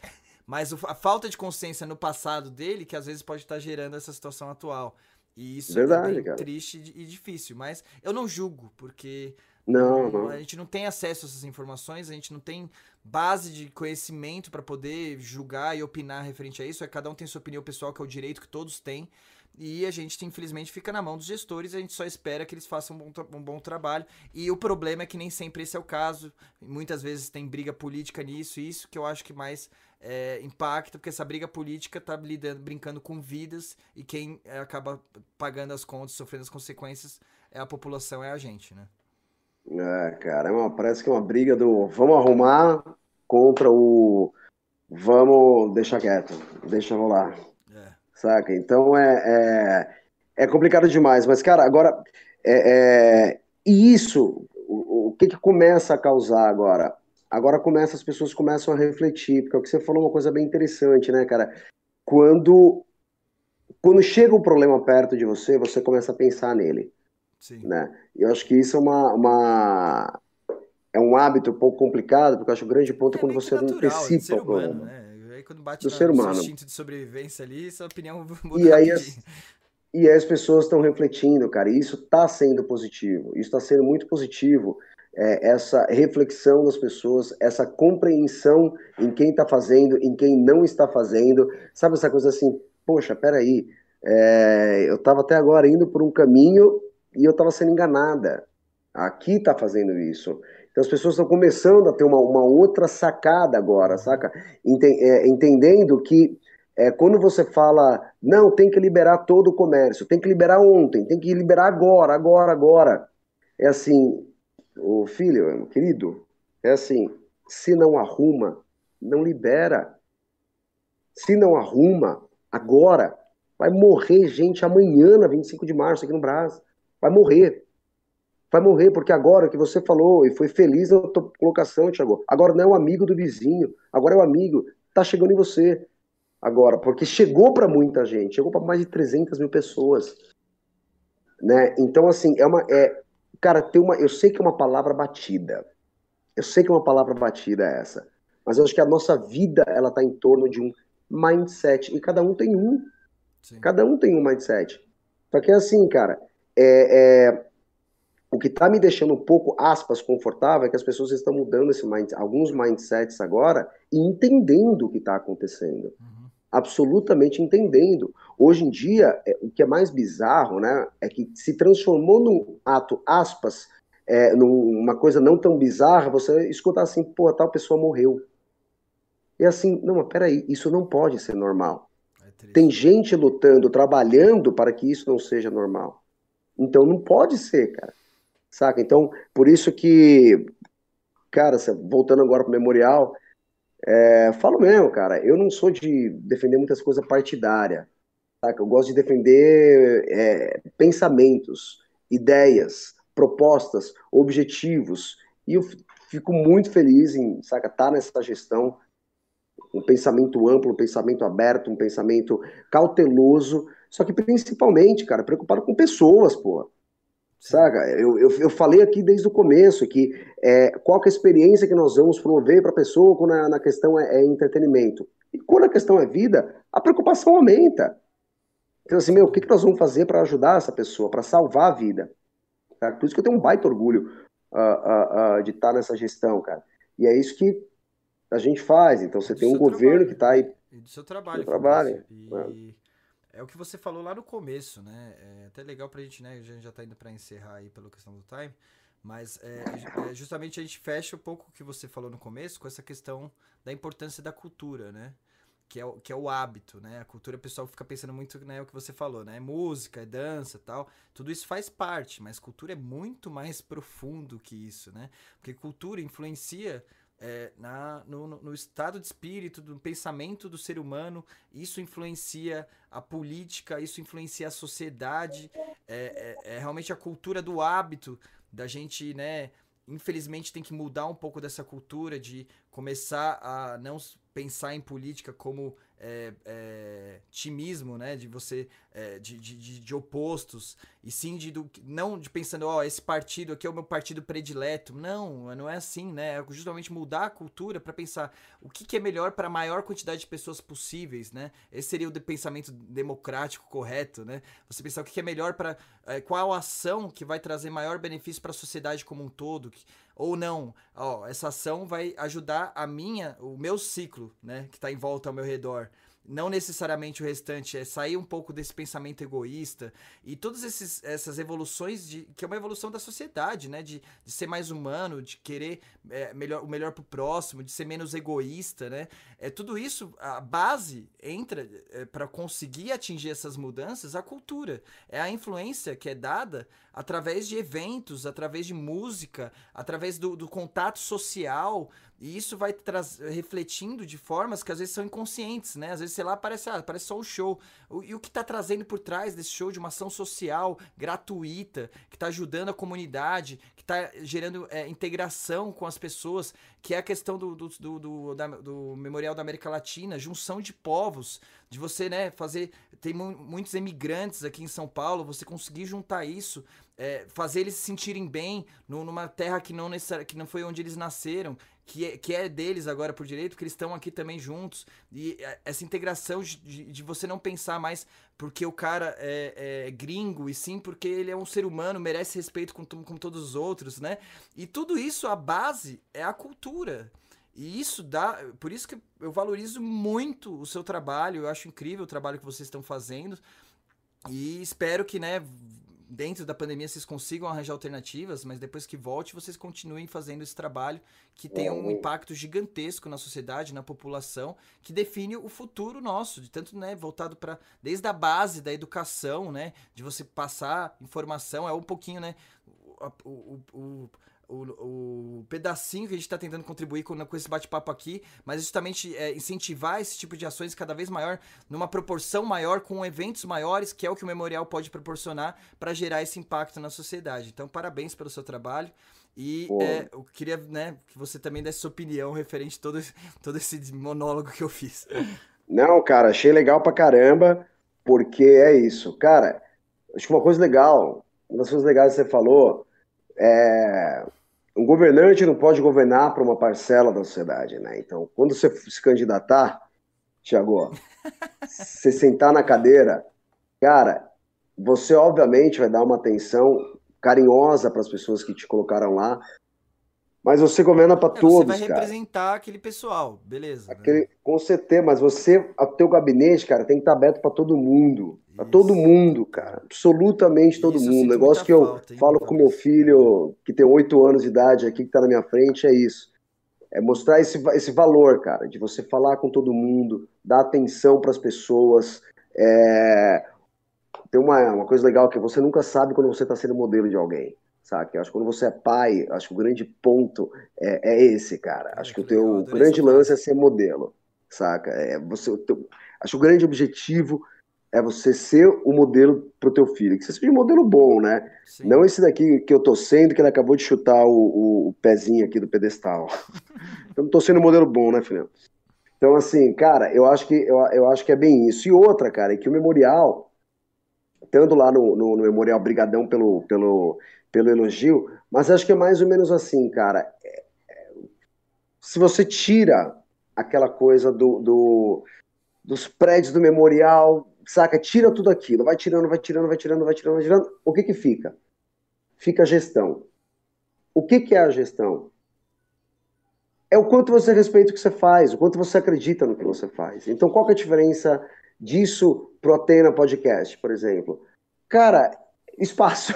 Mas a falta de consciência no passado dele, que às vezes pode estar gerando essa situação atual. E isso Verdade, é bem cara. triste e difícil. Mas eu não julgo, porque não, não. a gente não tem acesso a essas informações, a gente não tem base de conhecimento para poder julgar e opinar referente a isso. É, cada um tem sua opinião pessoal, que é o direito que todos têm. E a gente, infelizmente, fica na mão dos gestores, a gente só espera que eles façam um bom, um bom trabalho. E o problema é que nem sempre esse é o caso. Muitas vezes tem briga política nisso, e isso que eu acho que mais é, impacta, porque essa briga política tá lidando, brincando com vidas, e quem é, acaba pagando as contas, sofrendo as consequências, é a população, é a gente, né? É, cara, é uma, parece que é uma briga do vamos arrumar contra o vamos deixar quieto, deixa rolar saca? Então é, é, é complicado demais. Mas, cara, agora, é, é, e isso, o, o que, que começa a causar agora? Agora começa, as pessoas começam a refletir, porque é o que você falou uma coisa bem interessante, né, cara? Quando, quando chega um problema perto de você, você começa a pensar nele. Sim. Né? Eu acho que isso é uma, uma é um hábito um pouco complicado, porque eu acho que o grande ponto é, é quando você natural, antecipa o problema. Né? Aí quando bate do na, ser humano. instinto de sobrevivência ali, sua opinião <laughs> muda e aí as, e aí as pessoas estão refletindo, cara, e isso está sendo positivo, isso está sendo muito positivo, é, essa reflexão das pessoas, essa compreensão em quem está fazendo, em quem não está fazendo, sabe essa coisa assim, poxa, peraí, é, eu estava até agora indo por um caminho e eu estava sendo enganada, aqui está fazendo isso, então as pessoas estão começando a ter uma, uma outra sacada agora, saca? É, entendendo que é, quando você fala, não, tem que liberar todo o comércio, tem que liberar ontem, tem que liberar agora, agora, agora. É assim, o filho, querido, é assim, se não arruma, não libera. Se não arruma, agora, vai morrer gente amanhã, na 25 de março, aqui no Brasil. Vai morrer vai morrer, porque agora que você falou e foi feliz na tua colocação, Thiago, agora não é o amigo do vizinho, agora é o amigo, tá chegando em você. Agora, porque chegou para muita gente, chegou para mais de 300 mil pessoas. Né? Então, assim, é uma. É, cara, tem uma. Eu sei que é uma palavra batida. Eu sei que é uma palavra batida essa. Mas eu acho que a nossa vida, ela tá em torno de um mindset. E cada um tem um. Sim. Cada um tem um mindset. Só que é assim, cara. É, é, o que está me deixando um pouco, aspas, confortável é que as pessoas estão mudando esse mind, alguns mindsets agora e entendendo o que está acontecendo. Uhum. Absolutamente entendendo. Hoje em dia, é, o que é mais bizarro, né, é que se transformou num ato, aspas, é, numa coisa não tão bizarra, você escutar assim, pô, tal pessoa morreu. E assim, não, mas peraí, isso não pode ser normal. É Tem gente lutando, trabalhando para que isso não seja normal. Então não pode ser, cara saca? Então, por isso que, cara, voltando agora pro memorial, é, falo mesmo, cara, eu não sou de defender muitas coisas partidárias, saca? Eu gosto de defender é, pensamentos, ideias, propostas, objetivos, e eu fico muito feliz em, saca, estar tá nessa gestão, um pensamento amplo, um pensamento aberto, um pensamento cauteloso, só que principalmente, cara, preocupado com pessoas, pô. Saca? Eu, eu, eu, falei aqui desde o começo que é, qual que é a experiência que nós vamos promover para a pessoa quando a, na questão é, é, entretenimento. E quando a questão é vida, a preocupação aumenta. Então, assim, meu, o que, que nós vamos fazer para ajudar essa pessoa, para salvar a vida? Tá? Por isso que eu tenho um baita orgulho uh, uh, uh, de estar nessa gestão, cara. E é isso que a gente faz. Então, você tem um governo trabalho. que está aí. E do seu trabalho. Do trabalho. E... É é o que você falou lá no começo, né? É até legal pra gente, né? A gente já tá indo para encerrar aí pela questão do time. Mas é, é, justamente a gente fecha um pouco o que você falou no começo com essa questão da importância da cultura, né? Que é, o, que é o hábito, né? A cultura, pessoal fica pensando muito, né? O que você falou, né? É música, é dança tal. Tudo isso faz parte, mas cultura é muito mais profundo que isso, né? Porque cultura influencia é, na, no, no, estado de espírito, do pensamento do ser humano, isso influencia a política, isso influencia a sociedade, é, é, é, realmente a cultura do hábito da gente, né? Infelizmente tem que mudar um pouco dessa cultura de começar a não pensar em política como é, é, timismo, né? De você. É, de, de, de, opostos. E sim de do, não de pensando, ó, oh, esse partido aqui é o meu partido predileto. Não, não é assim, né? É justamente mudar a cultura para pensar o que, que é melhor para a maior quantidade de pessoas possíveis, né? Esse seria o pensamento democrático correto, né? Você pensar o que, que é melhor para. É, qual ação que vai trazer maior benefício para a sociedade como um todo. Que, ou não, ó, essa ação vai ajudar a minha, o meu ciclo, né, que está em volta ao meu redor não necessariamente o restante, é sair um pouco desse pensamento egoísta e todas essas evoluções de que é uma evolução da sociedade, né? De, de ser mais humano, de querer é, melhor, o melhor pro próximo, de ser menos egoísta, né? É tudo isso, a base entra é, para conseguir atingir essas mudanças, a cultura. É a influência que é dada através de eventos, através de música, através do, do contato social, e isso vai refletindo de formas que às vezes são inconscientes, né? Às vezes sei lá, parece, ah, parece só um show. e o que está trazendo por trás desse show de uma ação social gratuita, que está ajudando a comunidade, que está gerando é, integração com as pessoas, que é a questão do, do, do, do, da, do Memorial da América Latina, junção de povos, de você, né, fazer. Tem mu muitos emigrantes aqui em São Paulo, você conseguir juntar isso é, fazer eles se sentirem bem numa terra que não, que não foi onde eles nasceram, que é, que é deles agora por direito, que eles estão aqui também juntos. E é, essa integração de, de, você não pensar mais porque o cara é, é, gringo, e sim porque ele é um ser humano, merece respeito com, com todos os outros, né? E tudo isso, a base é a cultura. E isso dá. Por isso que eu valorizo muito o seu trabalho, eu acho incrível o trabalho que vocês estão fazendo. E espero que, né, dentro da pandemia vocês consigam arranjar alternativas, mas depois que volte, vocês continuem fazendo esse trabalho que tem um impacto gigantesco na sociedade, na população, que define o futuro nosso, de tanto, né, voltado para desde a base da educação, né, de você passar informação, é um pouquinho, né, o, o, o o, o pedacinho que a gente está tentando contribuir com, com esse bate-papo aqui, mas justamente é, incentivar esse tipo de ações cada vez maior, numa proporção maior, com eventos maiores, que é o que o Memorial pode proporcionar para gerar esse impacto na sociedade. Então, parabéns pelo seu trabalho. E é, eu queria né, que você também desse sua opinião referente a todo, todo esse monólogo que eu fiz. Não, cara, achei legal pra caramba, porque é isso. Cara, acho que uma coisa legal, uma das coisas legais que você falou, é, um governante não pode governar para uma parcela da sociedade, né? Então, quando você se candidatar, Tiago, você <laughs> sentar na cadeira, cara, você obviamente vai dar uma atenção carinhosa para as pessoas que te colocaram lá, mas você governa para é, todos, Você vai representar cara. aquele pessoal, beleza. Aquele, com certeza, mas você, o teu gabinete, cara, tem que estar aberto para todo mundo. Para todo mundo, cara. Absolutamente todo isso, mundo. O negócio que eu falo com meu filho, que tem oito anos de idade aqui, que está na minha frente, é isso. É mostrar esse, esse valor, cara, de você falar com todo mundo, dar atenção para as pessoas. É... Tem uma, uma coisa legal que você nunca sabe quando você está sendo modelo de alguém sabe? Eu acho que quando você é pai, acho que o grande ponto é, é esse, cara. É, acho que, que o teu grande lance é ser modelo, saca? É você, teu, acho que o grande objetivo é você ser o modelo pro teu filho, que você seja um modelo bom, né? Sim. Não esse daqui que eu tô sendo, que ele acabou de chutar o, o, o pezinho aqui do pedestal. <laughs> eu não tô sendo um modelo bom, né, filhão? Então, assim, cara, eu acho que, eu, eu acho que é bem isso. E outra, cara, é que o memorial, estando lá no, no, no memorial, brigadão pelo, pelo, pelo elogio, mas acho que é mais ou menos assim, cara. É, é, se você tira aquela coisa do, do, dos prédios do memorial, saca? Tira tudo aquilo, vai tirando, vai tirando, vai tirando, vai tirando, vai tirando. O que que fica? Fica a gestão. O que que é a gestão? É o quanto você respeita o que você faz, o quanto você acredita no que você faz. Então, qual que é a diferença disso pro Atena Podcast, por exemplo? Cara, espaço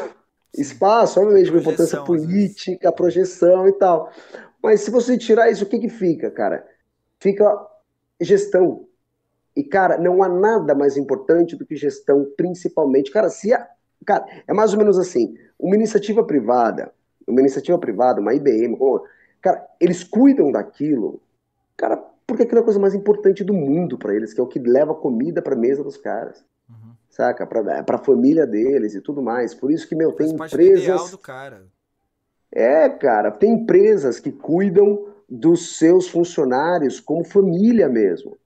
espaço, obviamente, uma importância política, projeção e tal. Mas se você tirar isso, o que, que fica, cara? Fica gestão. E, cara, não há nada mais importante do que gestão, principalmente. Cara, se a, cara, é mais ou menos assim: uma iniciativa privada, uma iniciativa privada, uma IBM, cara, eles cuidam daquilo, cara, porque aquilo é a coisa mais importante do mundo para eles, que é o que leva comida para a mesa dos caras saca? Pra, pra família deles e tudo mais. Por isso que, meu, tem empresas. Do cara. É, cara, tem empresas que cuidam dos seus funcionários como família mesmo,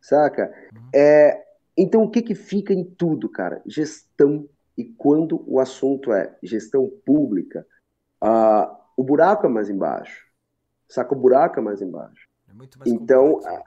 saca? Uhum. É, então, o que que fica em tudo, cara? Gestão. E quando o assunto é gestão pública, uh, o buraco é mais embaixo, saca? O buraco é mais embaixo. É mais então, complexo.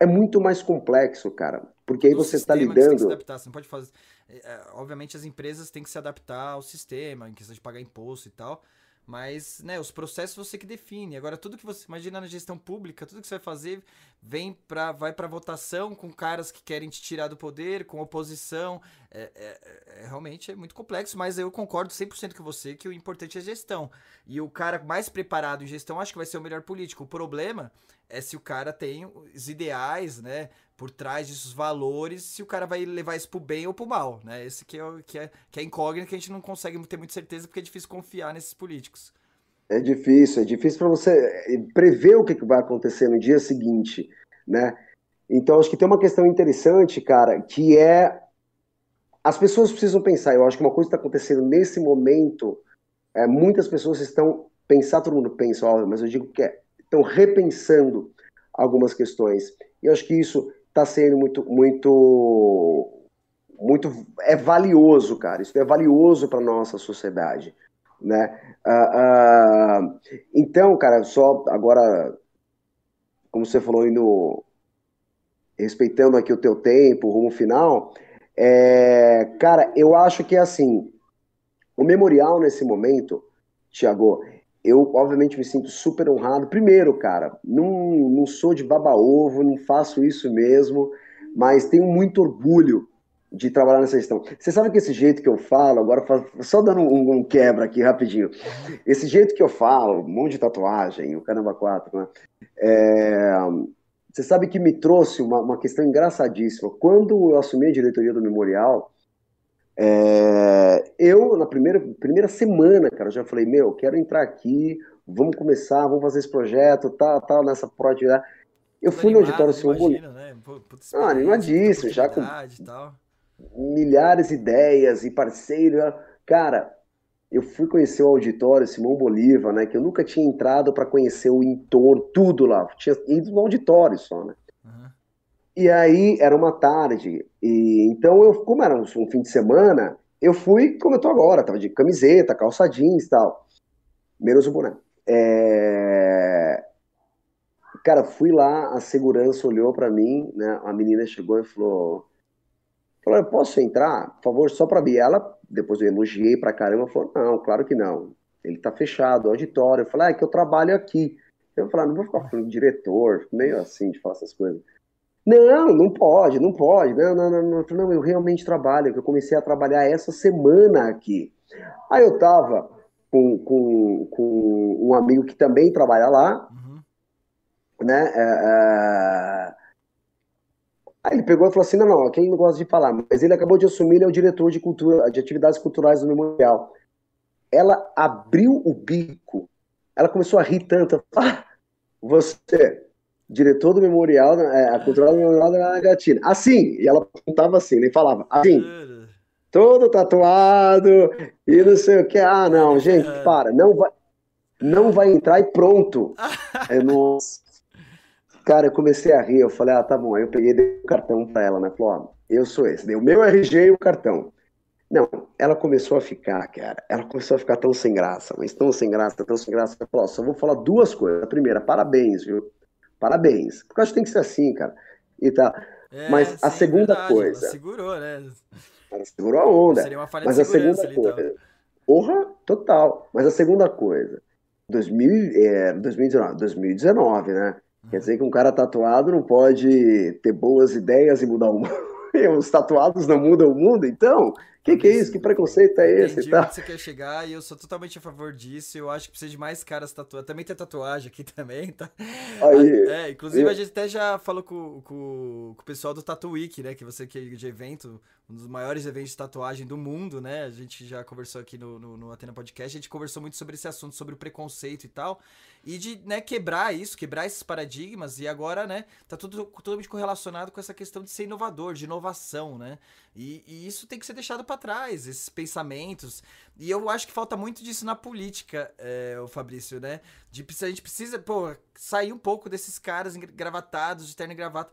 é muito mais complexo, cara. Porque aí você está lidando. Você, tem que se adaptar, você não pode fazer. É, é, obviamente as empresas têm que se adaptar ao sistema, em questão de pagar imposto e tal. Mas, né, os processos você que define. Agora, tudo que você imagina na gestão pública, tudo que você vai fazer vem para vai para votação com caras que querem te tirar do poder, com oposição. É, é, é, realmente é muito complexo, mas eu concordo 100% com você que o importante é gestão. E o cara mais preparado em gestão acho que vai ser o melhor político. O problema é se o cara tem os ideais, né, por trás desses valores, se o cara vai levar isso pro bem ou pro mal, né? Esse que é, que é, que é incógnito que a gente não consegue ter muita certeza porque é difícil confiar nesses políticos. É difícil, é difícil para você eh, prever o que vai acontecer no dia seguinte, né? Então, acho que tem uma questão interessante, cara, que é as pessoas precisam pensar. Eu acho que uma coisa que está acontecendo nesse momento, é, muitas pessoas estão pensar, todo mundo pensa, óbvio, mas eu digo que é, estão repensando algumas questões. E eu acho que isso está sendo muito, muito, muito, é valioso, cara. Isso é valioso para nossa sociedade, né? Uh, uh, então, cara, só agora, como você falou, indo respeitando aqui o teu tempo, rumo final, é, cara, eu acho que é assim, o memorial nesse momento, Tiago, eu obviamente me sinto super honrado. Primeiro, cara, não, não sou de baba-ovo, não faço isso mesmo, mas tenho muito orgulho de trabalhar nessa gestão. Você sabe que esse jeito que eu falo, agora só dando um, um, quebra aqui rapidinho, esse jeito que eu falo, um monte de tatuagem, o caramba quatro, né? É, você sabe que me trouxe uma, uma questão engraçadíssima. Quando eu assumi a diretoria do Memorial, é, eu, na primeira, primeira semana, cara, já falei, meu, quero entrar aqui, vamos começar, vamos fazer esse projeto, tal, tal, nessa proatividade. Eu fui no auditório Simão Bolívar. Né? Ah, animadíssimo, já com milhares de ideias e parceiros. Cara, eu fui conhecer o auditório Simão Bolívar, né? Que eu nunca tinha entrado para conhecer o entorno, tudo lá. Tinha ido no auditório só, né? Uhum. E aí era uma tarde, e então eu, como era um, um, fim de semana, eu fui como eu tô agora, tava de camiseta, calça jeans e tal, menos o boné. É... Cara, fui lá, a segurança olhou para mim, né? A menina chegou e falou: falou, eu posso entrar, por favor, só para ver. Ela depois eu elogiei pra caramba, falou, não, claro que não. Ele tá fechado, auditório. Eu falei, ah, é que eu trabalho aqui. Eu falei, ah, não vou ficar falando diretor, meio assim de falar essas coisas. Não, não pode, não pode. Não, não, não, não. não eu realmente trabalho, eu comecei a trabalhar essa semana aqui. Aí eu tava com, com, com um amigo que também trabalha lá, uhum. né? É, é... Aí ele pegou e falou assim: não, não, aqui ele não gosta de falar, mas ele acabou de assumir, ele é o diretor de, cultura, de atividades culturais do memorial. Ela abriu o bico, ela começou a rir tanto. Ah, você, diretor do memorial, é, a cultural do memorial da Gatina. Assim, e ela apontava assim, nem falava, assim, todo tatuado e não sei o que. Ah, não, gente, para, não vai, não vai entrar e pronto. <laughs> É, nossa. Cara, eu comecei a rir, eu falei, ah, tá bom. Aí eu peguei dei o cartão pra ela, né? Falou, ó, eu sou esse. Dei o meu RG e o cartão. Não, ela começou a ficar, cara, ela começou a ficar tão sem graça, mas tão sem graça, tão sem graça. Ela falou, ó, só vou falar duas coisas. A primeira, parabéns, viu? Parabéns. Porque eu acho que tem que ser assim, cara. E tá. É, mas sim, a segunda verdade, coisa. segurou, né? Ela segurou a onda. Seria uma falha mas de a segunda ali, coisa. Então. Porra, total. Mas a segunda coisa. 2000, é, 2019, 2019, né? Quer dizer que um cara tatuado não pode ter boas ideias e mudar o <laughs> mundo. Os tatuados não mudam o mundo, então? Que, que é isso? Que preconceito é esse? Entendi você quer chegar e eu sou totalmente a favor disso. Eu acho que precisa de mais caras tatuados. Também tem tatuagem aqui <laughs> também, tá? Aí, é, inclusive a gente até já falou com, com, com o pessoal do Tattoo Week, né? Que você que é de evento, um dos maiores eventos de tatuagem do mundo, né? A gente já conversou aqui no, no, no Atena Podcast, a gente conversou muito sobre esse assunto, sobre o preconceito e tal. E de né, quebrar isso, quebrar esses paradigmas, e agora, né, tá tudo totalmente correlacionado com essa questão de ser inovador, de inovação, né? E, e isso tem que ser deixado para trás, esses pensamentos. E eu acho que falta muito disso na política, é, o Fabrício, né? De, a gente precisa, pô, sair um pouco desses caras gravatados, de terno e gravata.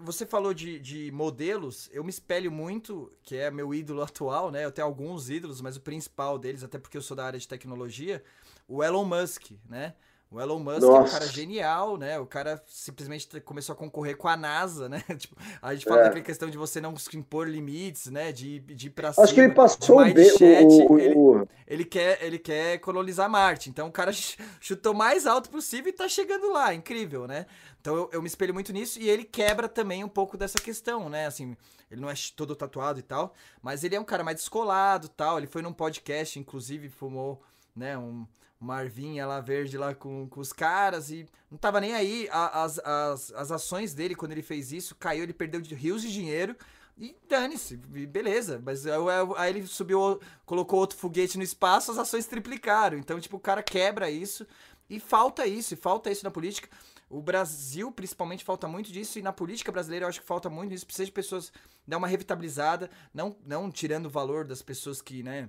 você falou de, de modelos, eu me espelho muito, que é meu ídolo <laughs> atual, né? Eu tenho alguns ídolos, mas o principal deles, até porque eu sou da área de tecnologia, o Elon Musk, né? O Elon Musk Nossa. é um cara genial, né? O cara simplesmente começou a concorrer com a NASA, né? <laughs> tipo, a gente fala é. daquela questão de você não impor limites, né? De, de ir pra Acho cima. que ele passou o, chat, o, o, ele, ele, quer, ele quer colonizar Marte. Então o cara <laughs> chutou mais alto possível e tá chegando lá. Incrível, né? Então eu, eu me espelho muito nisso e ele quebra também um pouco dessa questão, né? Assim, ele não é todo tatuado e tal, mas ele é um cara mais descolado tal. Ele foi num podcast, inclusive, fumou, né? Um uma arvinha lá verde lá com, com os caras e não tava nem aí. As, as, as ações dele, quando ele fez isso, caiu, ele perdeu rios de dinheiro. E dane-se, beleza. Mas aí ele subiu, colocou outro foguete no espaço, as ações triplicaram. Então, tipo, o cara quebra isso. E falta isso, e falta isso na política. o Brasil, principalmente, falta muito disso, e na política brasileira eu acho que falta muito disso. Precisa de pessoas dar uma revitalizada, não, não tirando o valor das pessoas que, né,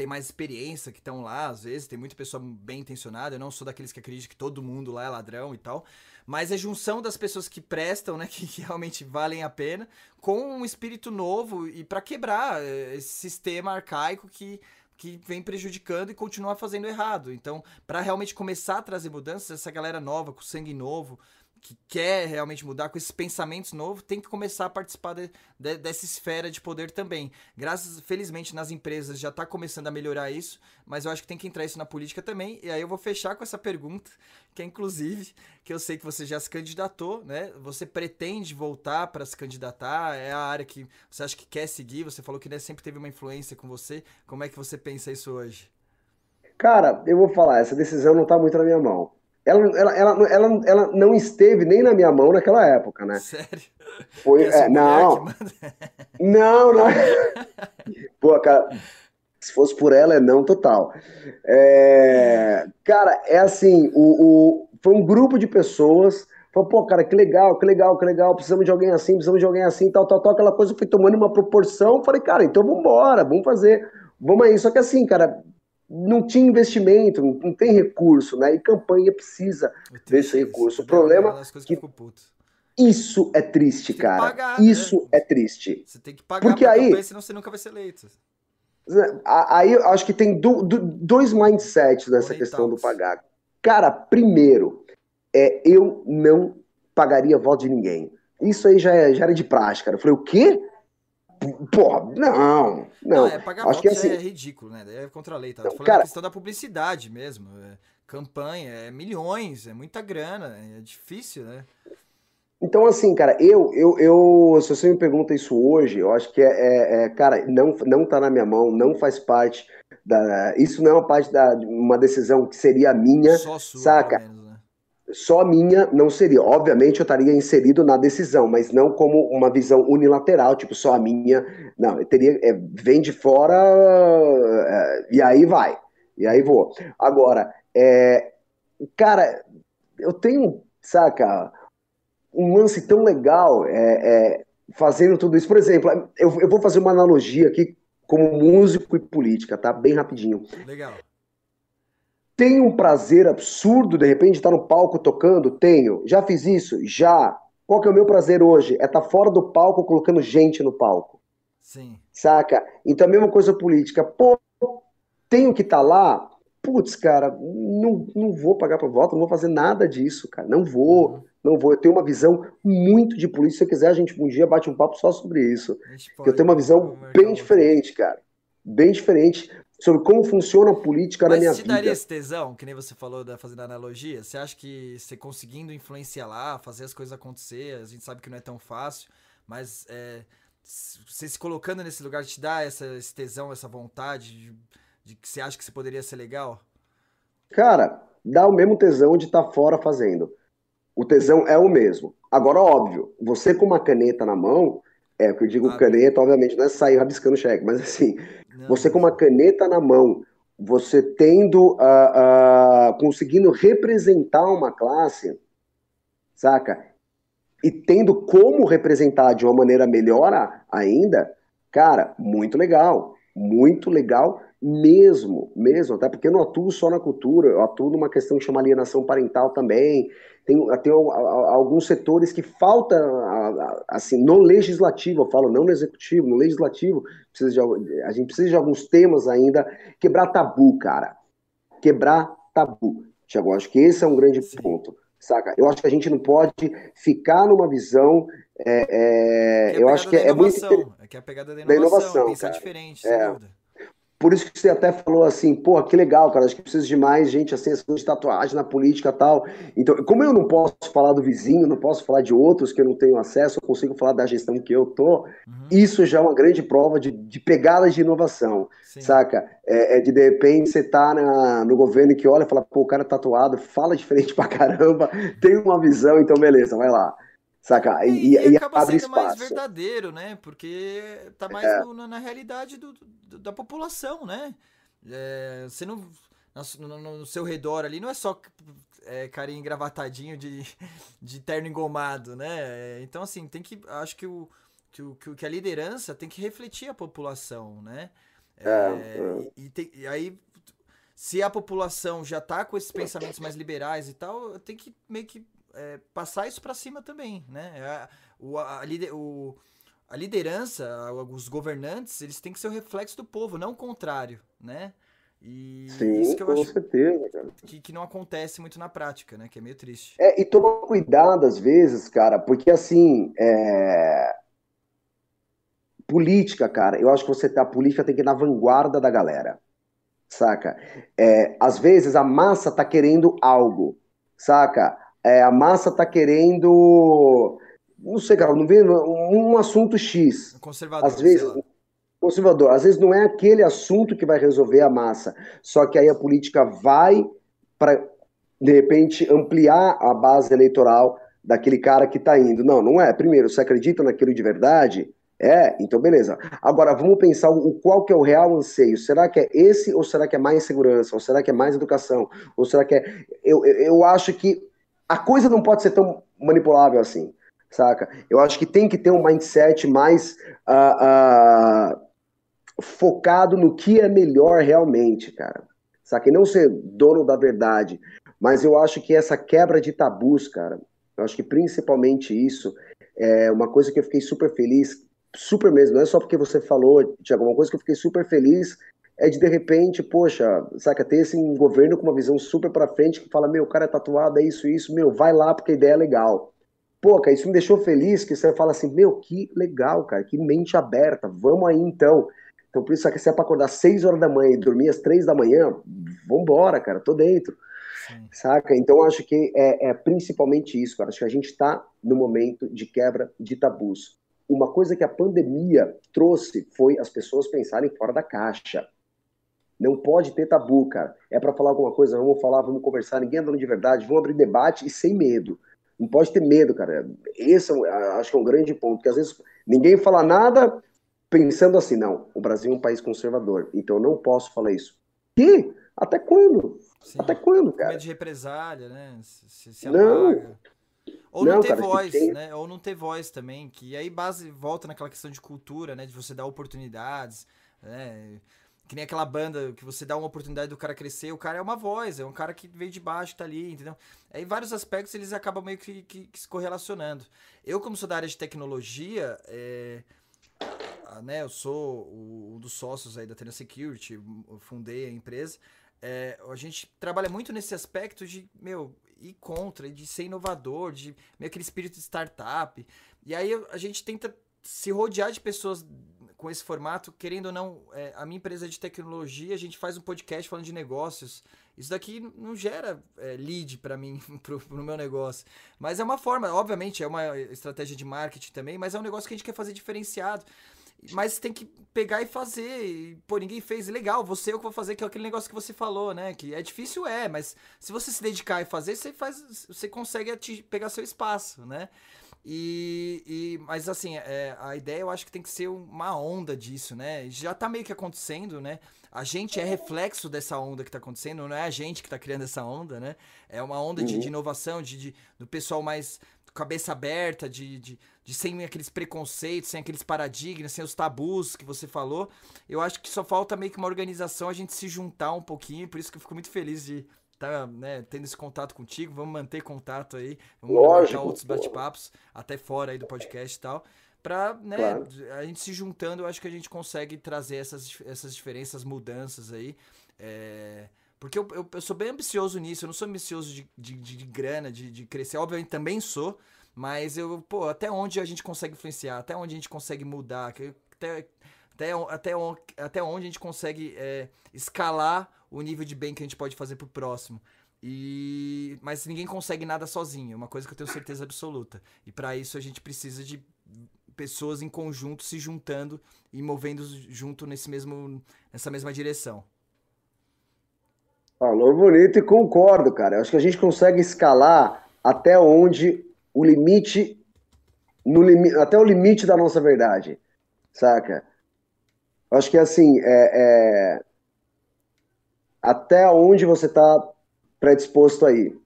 tem mais experiência, que estão lá, às vezes, tem muita pessoa bem intencionada. Eu não sou daqueles que acreditam que todo mundo lá é ladrão e tal. Mas é junção das pessoas que prestam, né, <laughs> que, que realmente valem a pena, com um espírito novo e para quebrar eh, esse sistema arcaico que que vem prejudicando e continua fazendo errado. Então, para realmente começar a trazer mudanças, essa galera nova, com sangue novo, que quer realmente mudar, com esses pensamentos novos, tem que começar a participar de, de, dessa esfera de poder também. Graças, felizmente, nas empresas já está começando a melhorar isso, mas eu acho que tem que entrar isso na política também. E aí eu vou fechar com essa pergunta, que é inclusive, que eu sei que você já se candidatou, né? Você pretende voltar para se candidatar? É a área que você acha que quer seguir? Você falou que né, sempre teve uma influência com você. Como é que você pensa isso hoje? Cara, eu vou falar, essa decisão não está muito na minha mão. Ela, ela, ela, ela, ela não esteve nem na minha mão naquela época, né? Sério? Foi, é, <laughs> não. não, não. <laughs> Pô, cara, se fosse por ela, é não total. É, cara, é assim, o, o, foi um grupo de pessoas. Falou, pô, cara, que legal, que legal, que legal, precisamos de alguém assim, precisamos de alguém assim, tal, tal, tal. Aquela coisa foi tomando uma proporção. Falei, cara, então vamos embora, vamos fazer, vamos aí. Só que assim, cara, não tinha investimento, não tem recurso, né? E campanha precisa desse recurso. O problema é que isso é triste, cara. Pagar, isso né? é triste. Você tem que pagar Porque aí, campanha, senão você nunca vai ser eleito. Aí eu acho que tem do, do, dois mindsets nessa questão do pagar. Cara, primeiro, é, eu não pagaria voto de ninguém. Isso aí já, é, já era de praxe, cara. Eu falei, o quê? Porra, não, não. é, pagar Acho que é, assim, é ridículo, né? É contra a lei, tá? Não, falando cara, a questão da publicidade mesmo. É campanha, é milhões, é muita grana, é difícil, né? Então, assim, cara, eu, eu, eu, se você me pergunta isso hoje, eu acho que é, é, é cara, não, não tá na minha mão, não faz parte da, isso não é uma parte da uma decisão que seria minha, Só sua, saca? só minha não seria. Obviamente eu estaria inserido na decisão, mas não como uma visão unilateral, tipo, só a minha. Não, eu teria. É, vem de fora é, e aí vai. E aí vou. Agora, é, cara, eu tenho, saca, um lance tão legal é, é, fazendo tudo isso. Por exemplo, eu, eu vou fazer uma analogia aqui como músico e política, tá? Bem rapidinho. Legal. Tenho um prazer absurdo, de repente, estar no palco tocando? Tenho. Já fiz isso? Já. Qual que é o meu prazer hoje? É estar fora do palco colocando gente no palco. Sim. Saca? Então, a mesma coisa política. Pô, tenho que estar lá? Putz, cara, não, não vou pagar por voto, não vou fazer nada disso, cara. Não vou, uhum. não vou. Eu tenho uma visão muito de política. Se você quiser, a gente um dia bate um papo só sobre isso. eu tenho uma visão bem diferente, cara. Bem diferente sobre como funciona a política Mas na minha vida. Mas te daria esse tesão, que nem você falou da fazendo analogia? Você acha que você conseguindo influenciar lá, fazer as coisas acontecer, a gente sabe que não é tão fácil, mas é, você se colocando nesse lugar te dá essa, esse tesão, essa vontade de, de que você acha que você poderia ser legal? Cara, dá o mesmo tesão de estar tá fora fazendo. O tesão é o mesmo. Agora, óbvio, você com uma caneta na mão, é, o que eu digo ah, caneta, obviamente, não é sair rabiscando cheque, mas assim, não. Você com uma caneta na mão, você tendo, uh, uh, conseguindo representar uma classe, saca? E tendo como representar de uma maneira melhor ainda, cara, muito legal, muito legal mesmo, mesmo, até porque eu não atuo só na cultura, eu atuo numa questão que chama alienação parental também, tem, tem alguns setores que falta, assim, no legislativo, eu falo, não no executivo, no legislativo, precisa de, a gente precisa de alguns temas ainda, quebrar tabu, cara, quebrar tabu. Tiago, acho que esse é um grande Sim. ponto, saca? Eu acho que a gente não pode ficar numa visão, é, é, eu acho que é, muito... É que é a pegada da inovação, da inovação pensar cara. diferente, sem é. dúvida. Por isso que você até falou assim, pô, que legal, cara, acho que precisa de mais gente assim, essa de tatuagem na política e tal. Então, como eu não posso falar do vizinho, não posso falar de outros que eu não tenho acesso, eu consigo falar da gestão que eu tô, uhum. isso já é uma grande prova de, de pegada de inovação, Sim. saca? É, é, de de repente você tá na, no governo que olha e fala, pô, o cara é tatuado, fala diferente pra caramba, <laughs> tem uma visão, então beleza, vai lá. Saca? E, e, e, e acaba sendo espaço. mais verdadeiro, né? Porque tá mais é. no, na realidade do, do, da população, né? É, você não. No, no, seu redor ali não é só é, carinha engravatadinho de, <laughs> de terno engomado, né? Então, assim, tem que. Acho que o, que, o, que a liderança tem que refletir a população, né? É, é. E, tem, e, aí, se a população já tá com esses pensamentos mais liberais e tal, tem que meio que é, passar isso para cima também, né? A, o, a, o, a liderança, os governantes, eles têm que ser o reflexo do povo, não o contrário, né? E Sim, isso que eu com acho certeza, cara. Que, que não acontece muito na prática, né? Que é meio triste. É, e toma cuidado às vezes, cara, porque assim, é... política, cara, eu acho que você tá, a política tem que ir na vanguarda da galera, saca? É, às vezes a massa tá querendo algo, saca? É, a massa tá querendo, não sei, cara, não vê um, assunto X. Conservador, às vezes conservador. Às vezes não é aquele assunto que vai resolver a massa, só que aí a política vai para, de repente, ampliar a base eleitoral daquele cara que está indo. Não, não é. Primeiro, você acredita naquilo de verdade? É, então beleza. Agora vamos pensar o qual que é o real anseio. Será que é esse ou será que é mais segurança? Ou será que é mais educação? Ou será que é. Eu, eu acho que a coisa não pode ser tão manipulável assim, saca? Eu acho que tem que ter um mindset mais. Uh, uh, focado no que é melhor realmente, cara. Sabe? Não ser dono da verdade. Mas eu acho que essa quebra de tabus, cara, eu acho que principalmente isso é uma coisa que eu fiquei super feliz, super mesmo, não é só porque você falou, Tiago, uma coisa que eu fiquei super feliz é de de repente, poxa, saca, ter esse governo com uma visão super para frente que fala, meu, o cara é tatuado, é isso, isso, meu, vai lá porque a ideia é legal. Pô, cara, isso me deixou feliz que você fala assim, meu, que legal, cara, que mente aberta, vamos aí então. Então, por isso, que se é para acordar 6 horas da manhã e dormir às 3 da manhã, vambora, cara, tô dentro. Sim. Saca? Então, acho que é, é, principalmente isso, cara. Acho que a gente está no momento de quebra de tabus. Uma coisa que a pandemia trouxe foi as pessoas pensarem fora da caixa. Não pode ter tabu, cara. É para falar alguma coisa, vamos falar, vamos conversar, ninguém é dono de verdade, vamos abrir debate e sem medo. Não pode ter medo, cara. Esse é, acho que é um grande ponto, porque às vezes ninguém fala nada, pensando assim, não, o Brasil é um país conservador, então eu não posso falar isso. Que? Até quando? Sim. Até quando, cara? Medo de represália, né? Se, se não. Ou não, não ter cara, voz, tem... né? Ou não ter voz também, que aí base volta naquela questão de cultura, né? De você dar oportunidades, né? Que nem aquela banda que você dá uma oportunidade do cara crescer, o cara é uma voz, é um cara que veio de baixo, tá ali, entendeu? Aí vários aspectos eles acabam meio que, que, que se correlacionando. Eu, como sou da área de tecnologia, é, né, eu sou um dos sócios aí da Tena Security, fundei a empresa. É, a gente trabalha muito nesse aspecto de, meu, ir contra, de ser inovador, de meio aquele espírito de startup. E aí a gente tenta se rodear de pessoas com esse formato, querendo ou não, é, a minha empresa de tecnologia, a gente faz um podcast falando de negócios. Isso daqui não gera é, lead para mim, <laughs> pro, pro meu negócio. Mas é uma forma, obviamente, é uma estratégia de marketing também, mas é um negócio que a gente quer fazer diferenciado. Mas tem que pegar e fazer. E, pô, ninguém fez. Legal, você é o que vou fazer, que é aquele negócio que você falou, né? Que é difícil, é, mas se você se dedicar e fazer, você faz. Você consegue pegar seu espaço, né? E, e, mas assim, é, a ideia eu acho que tem que ser uma onda disso, né? Já tá meio que acontecendo, né? A gente é reflexo dessa onda que tá acontecendo, não é a gente que tá criando essa onda, né? É uma onda de, de uhum. inovação, de, de, do pessoal mais cabeça aberta, de, de, de sem aqueles preconceitos, sem aqueles paradigmas, sem os tabus que você falou. Eu acho que só falta meio que uma organização, a gente se juntar um pouquinho, por isso que eu fico muito feliz de tá, né, tendo esse contato contigo. Vamos manter contato aí, vamos Lógico, outros bate-papos, até fora aí do podcast e tal. Pra, né, claro. a gente se juntando, eu acho que a gente consegue trazer essas, essas diferenças, mudanças aí. É, porque eu, eu, eu, sou bem ambicioso nisso, eu não sou ambicioso de, de, de grana, de, de crescer. Obviamente também sou, mas eu, pô, até onde a gente consegue influenciar, até onde a gente consegue mudar, até, até, até, até onde a gente consegue é, escalar o nível de bem que a gente pode fazer pro próximo. E mas ninguém consegue nada sozinho, é uma coisa que eu tenho certeza absoluta. E para isso a gente precisa de pessoas em conjunto se juntando e movendo junto nesse mesmo nessa mesma direção. Falou bonito e concordo, cara. Eu acho que a gente consegue escalar até onde o limite, no limi, até o limite da nossa verdade, saca? Acho que assim, é, é até onde você está predisposto aí,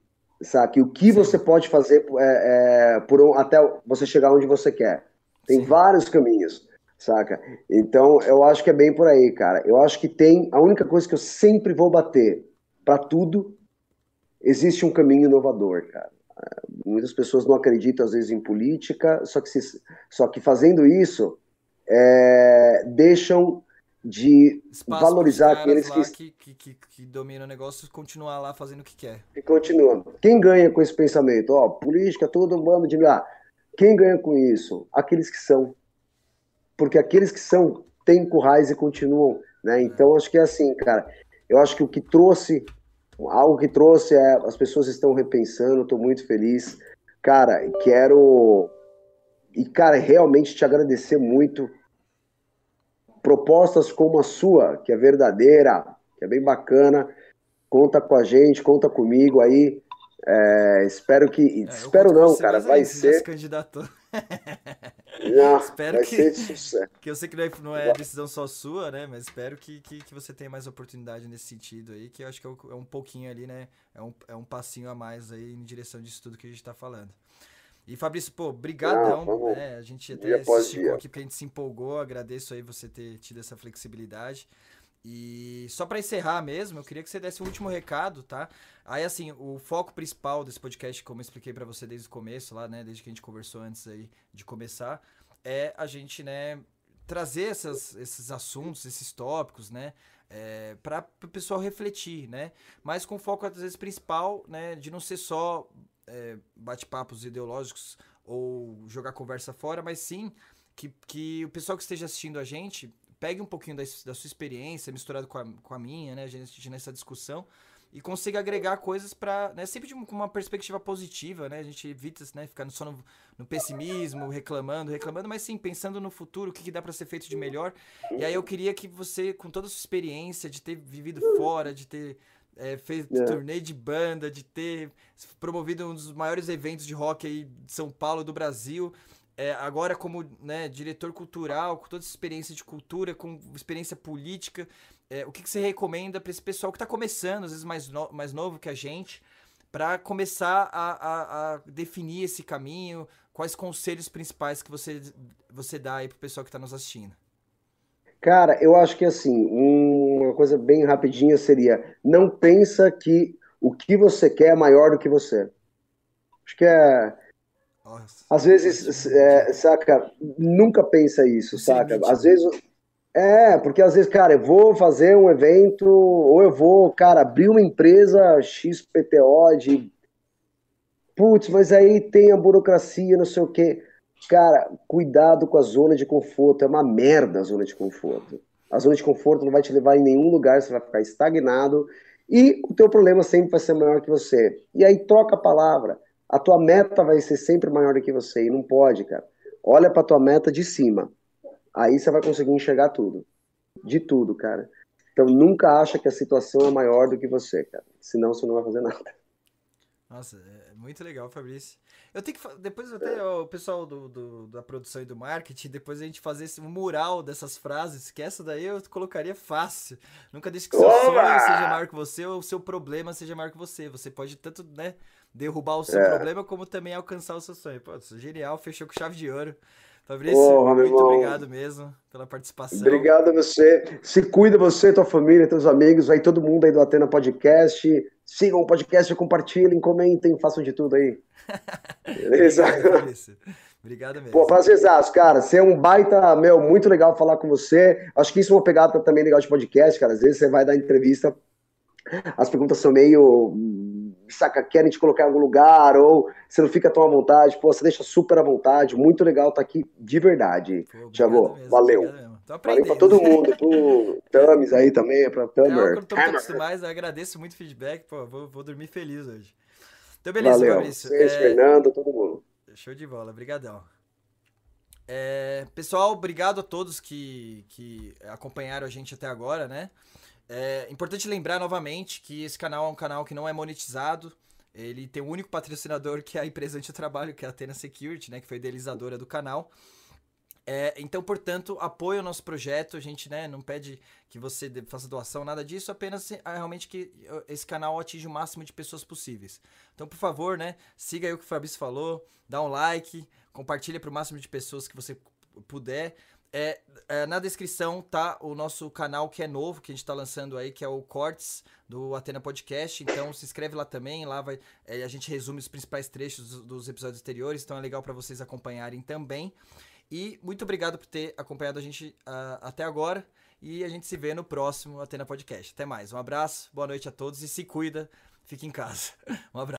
sabe? O que Sim. você pode fazer é, é, por um, até você chegar onde você quer. Tem Sim. vários caminhos, saca? Então, eu acho que é bem por aí, cara. Eu acho que tem. A única coisa que eu sempre vou bater para tudo, existe um caminho inovador, cara. Muitas pessoas não acreditam, às vezes, em política, só que, se, só que fazendo isso, é, deixam de Espaço valorizar aqueles que... Que, que, que dominam o negócio continuar lá fazendo o que quer. E continua. Quem ganha com esse pensamento? Ó, política, todo mundo de. Ah, quem ganha com isso? Aqueles que são. Porque aqueles que são têm currais e continuam. Né? Então, acho que é assim, cara. Eu acho que o que trouxe, algo que trouxe é as pessoas estão repensando, estou muito feliz. Cara, quero. E, cara, realmente te agradecer muito propostas como a sua, que é verdadeira, que é bem bacana. Conta com a gente, conta comigo aí. É, espero que. É, espero não, cara. Vai ser. <laughs> Não, <laughs> espero vai que, ser que eu sei que não é, é decisão só sua, né? Mas espero que, que, que, você tenha mais oportunidade nesse sentido aí, que eu acho que é um, é um pouquinho ali, né? É um, é um passinho a mais aí em direção disso tudo que a gente tá falando. E Fabrício, pô, brigadão, né? A gente até assistiu aqui porque a gente se empolgou, agradeço aí você ter tido essa flexibilidade. E só para encerrar mesmo, eu queria que você desse o um último recado, tá? Aí assim, o foco principal desse podcast, como eu expliquei para você desde o começo lá, né, desde que a gente conversou antes aí de começar, é a gente, né, trazer essas, esses assuntos, esses tópicos, né, é, para o pessoal refletir, né? Mas com foco às vezes principal, né, de não ser só é, bate-papos ideológicos ou jogar conversa fora, mas sim que, que o pessoal que esteja assistindo a gente pegue um pouquinho da, da sua experiência misturado com a, com a minha, né, a gente nessa discussão e consiga agregar coisas para, né, sempre com uma perspectiva positiva, né, a gente evita, né, ficar só no, no pessimismo, reclamando, reclamando, mas sim pensando no futuro, o que, que dá para ser feito de melhor. E aí eu queria que você, com toda a sua experiência de ter vivido fora, de ter é, fez é. turnê de banda, de ter promovido um dos maiores eventos de rock aí de São Paulo, do Brasil. É, agora como né, diretor cultural, com toda essa experiência de cultura, com experiência política, é, o que, que, você recomenda para esse pessoal que está começando, às vezes mais, no, mais novo que a gente, para começar a, a, a, definir esse caminho? Quais conselhos principais que você, você dá aí para o pessoal que está nos assistindo? Cara, eu acho que assim, uma coisa bem rapidinha seria: não pensa que o que você quer é maior do que você. Acho que é. Nossa. Às vezes, é, saca, nunca pensa isso, saca? Às vezes. É, porque às vezes, cara, eu vou fazer um evento, ou eu vou, cara, abrir uma empresa XPTO de. Putz, mas aí tem a burocracia, não sei o quê. Cara, cuidado com a zona de conforto. É uma merda a zona de conforto. A zona de conforto não vai te levar em nenhum lugar, você vai ficar estagnado e o teu problema sempre vai ser maior que você. E aí troca a palavra. A tua meta vai ser sempre maior do que você e não pode, cara. Olha para tua meta de cima. Aí você vai conseguir enxergar tudo. De tudo, cara. Então nunca acha que a situação é maior do que você, cara. Senão você não vai fazer nada. Nossa, é muito legal, Fabrício. Eu tenho que. Depois até o pessoal do, do, da produção e do marketing, depois a gente fazer esse, um mural dessas frases, que essa daí eu colocaria fácil. Nunca deixe que o seu Oba! sonho seja maior que você ou o seu problema seja maior que você. Você pode tanto, né, derrubar o seu é. problema, como também alcançar o seu sonho. Pô, isso é genial, fechou com chave de ouro. Fabrício, Porra, muito obrigado mesmo pela participação. Obrigado a você. Se cuida você, tua família, teus amigos, aí todo mundo aí do Atena Podcast. Sigam o podcast, compartilhem, comentem, façam de tudo aí. <laughs> Beleza? Obrigado mesmo. Pô, prazerzaço, cara. Você é um baita, meu, muito legal falar com você. Acho que isso é uma pegada também legal de podcast, cara. Às vezes você vai dar entrevista, as perguntas são meio saca, querem te colocar em algum lugar, ou você não fica tão à vontade, pô, você deixa super à vontade, muito legal estar tá aqui de verdade. Tiago, valeu. Valeu pra todo mundo, pro Tamis aí também, pra Tamer. Eu tô mais, eu agradeço muito o feedback, pô, vou, vou dormir feliz hoje. Então, beleza, valeu. Fabrício. Vocês, é... Fernando, todo mundo. Show de bola, brigadão. É, pessoal, obrigado a todos que, que acompanharam a gente até agora, né? É importante lembrar novamente que esse canal é um canal que não é monetizado. Ele tem um único patrocinador que é a empresa onde eu trabalho, que é a Athena Security, né, que foi idealizadora do canal. É, então, portanto, apoie o nosso projeto. A gente né, não pede que você faça doação, nada disso, apenas é, realmente que esse canal atinja o máximo de pessoas possíveis. Então, por favor, né, siga aí o que o Fabrício falou, dá um like, compartilha para o máximo de pessoas que você puder. É, é, na descrição tá o nosso canal que é novo, que a gente está lançando aí, que é o Cortes do Atena Podcast. Então se inscreve lá também, lá vai é, a gente resume os principais trechos dos, dos episódios anteriores, então é legal para vocês acompanharem também. E muito obrigado por ter acompanhado a gente uh, até agora. E a gente se vê no próximo Atena Podcast. Até mais. Um abraço, boa noite a todos e se cuida, fique em casa. <laughs> Um abraço.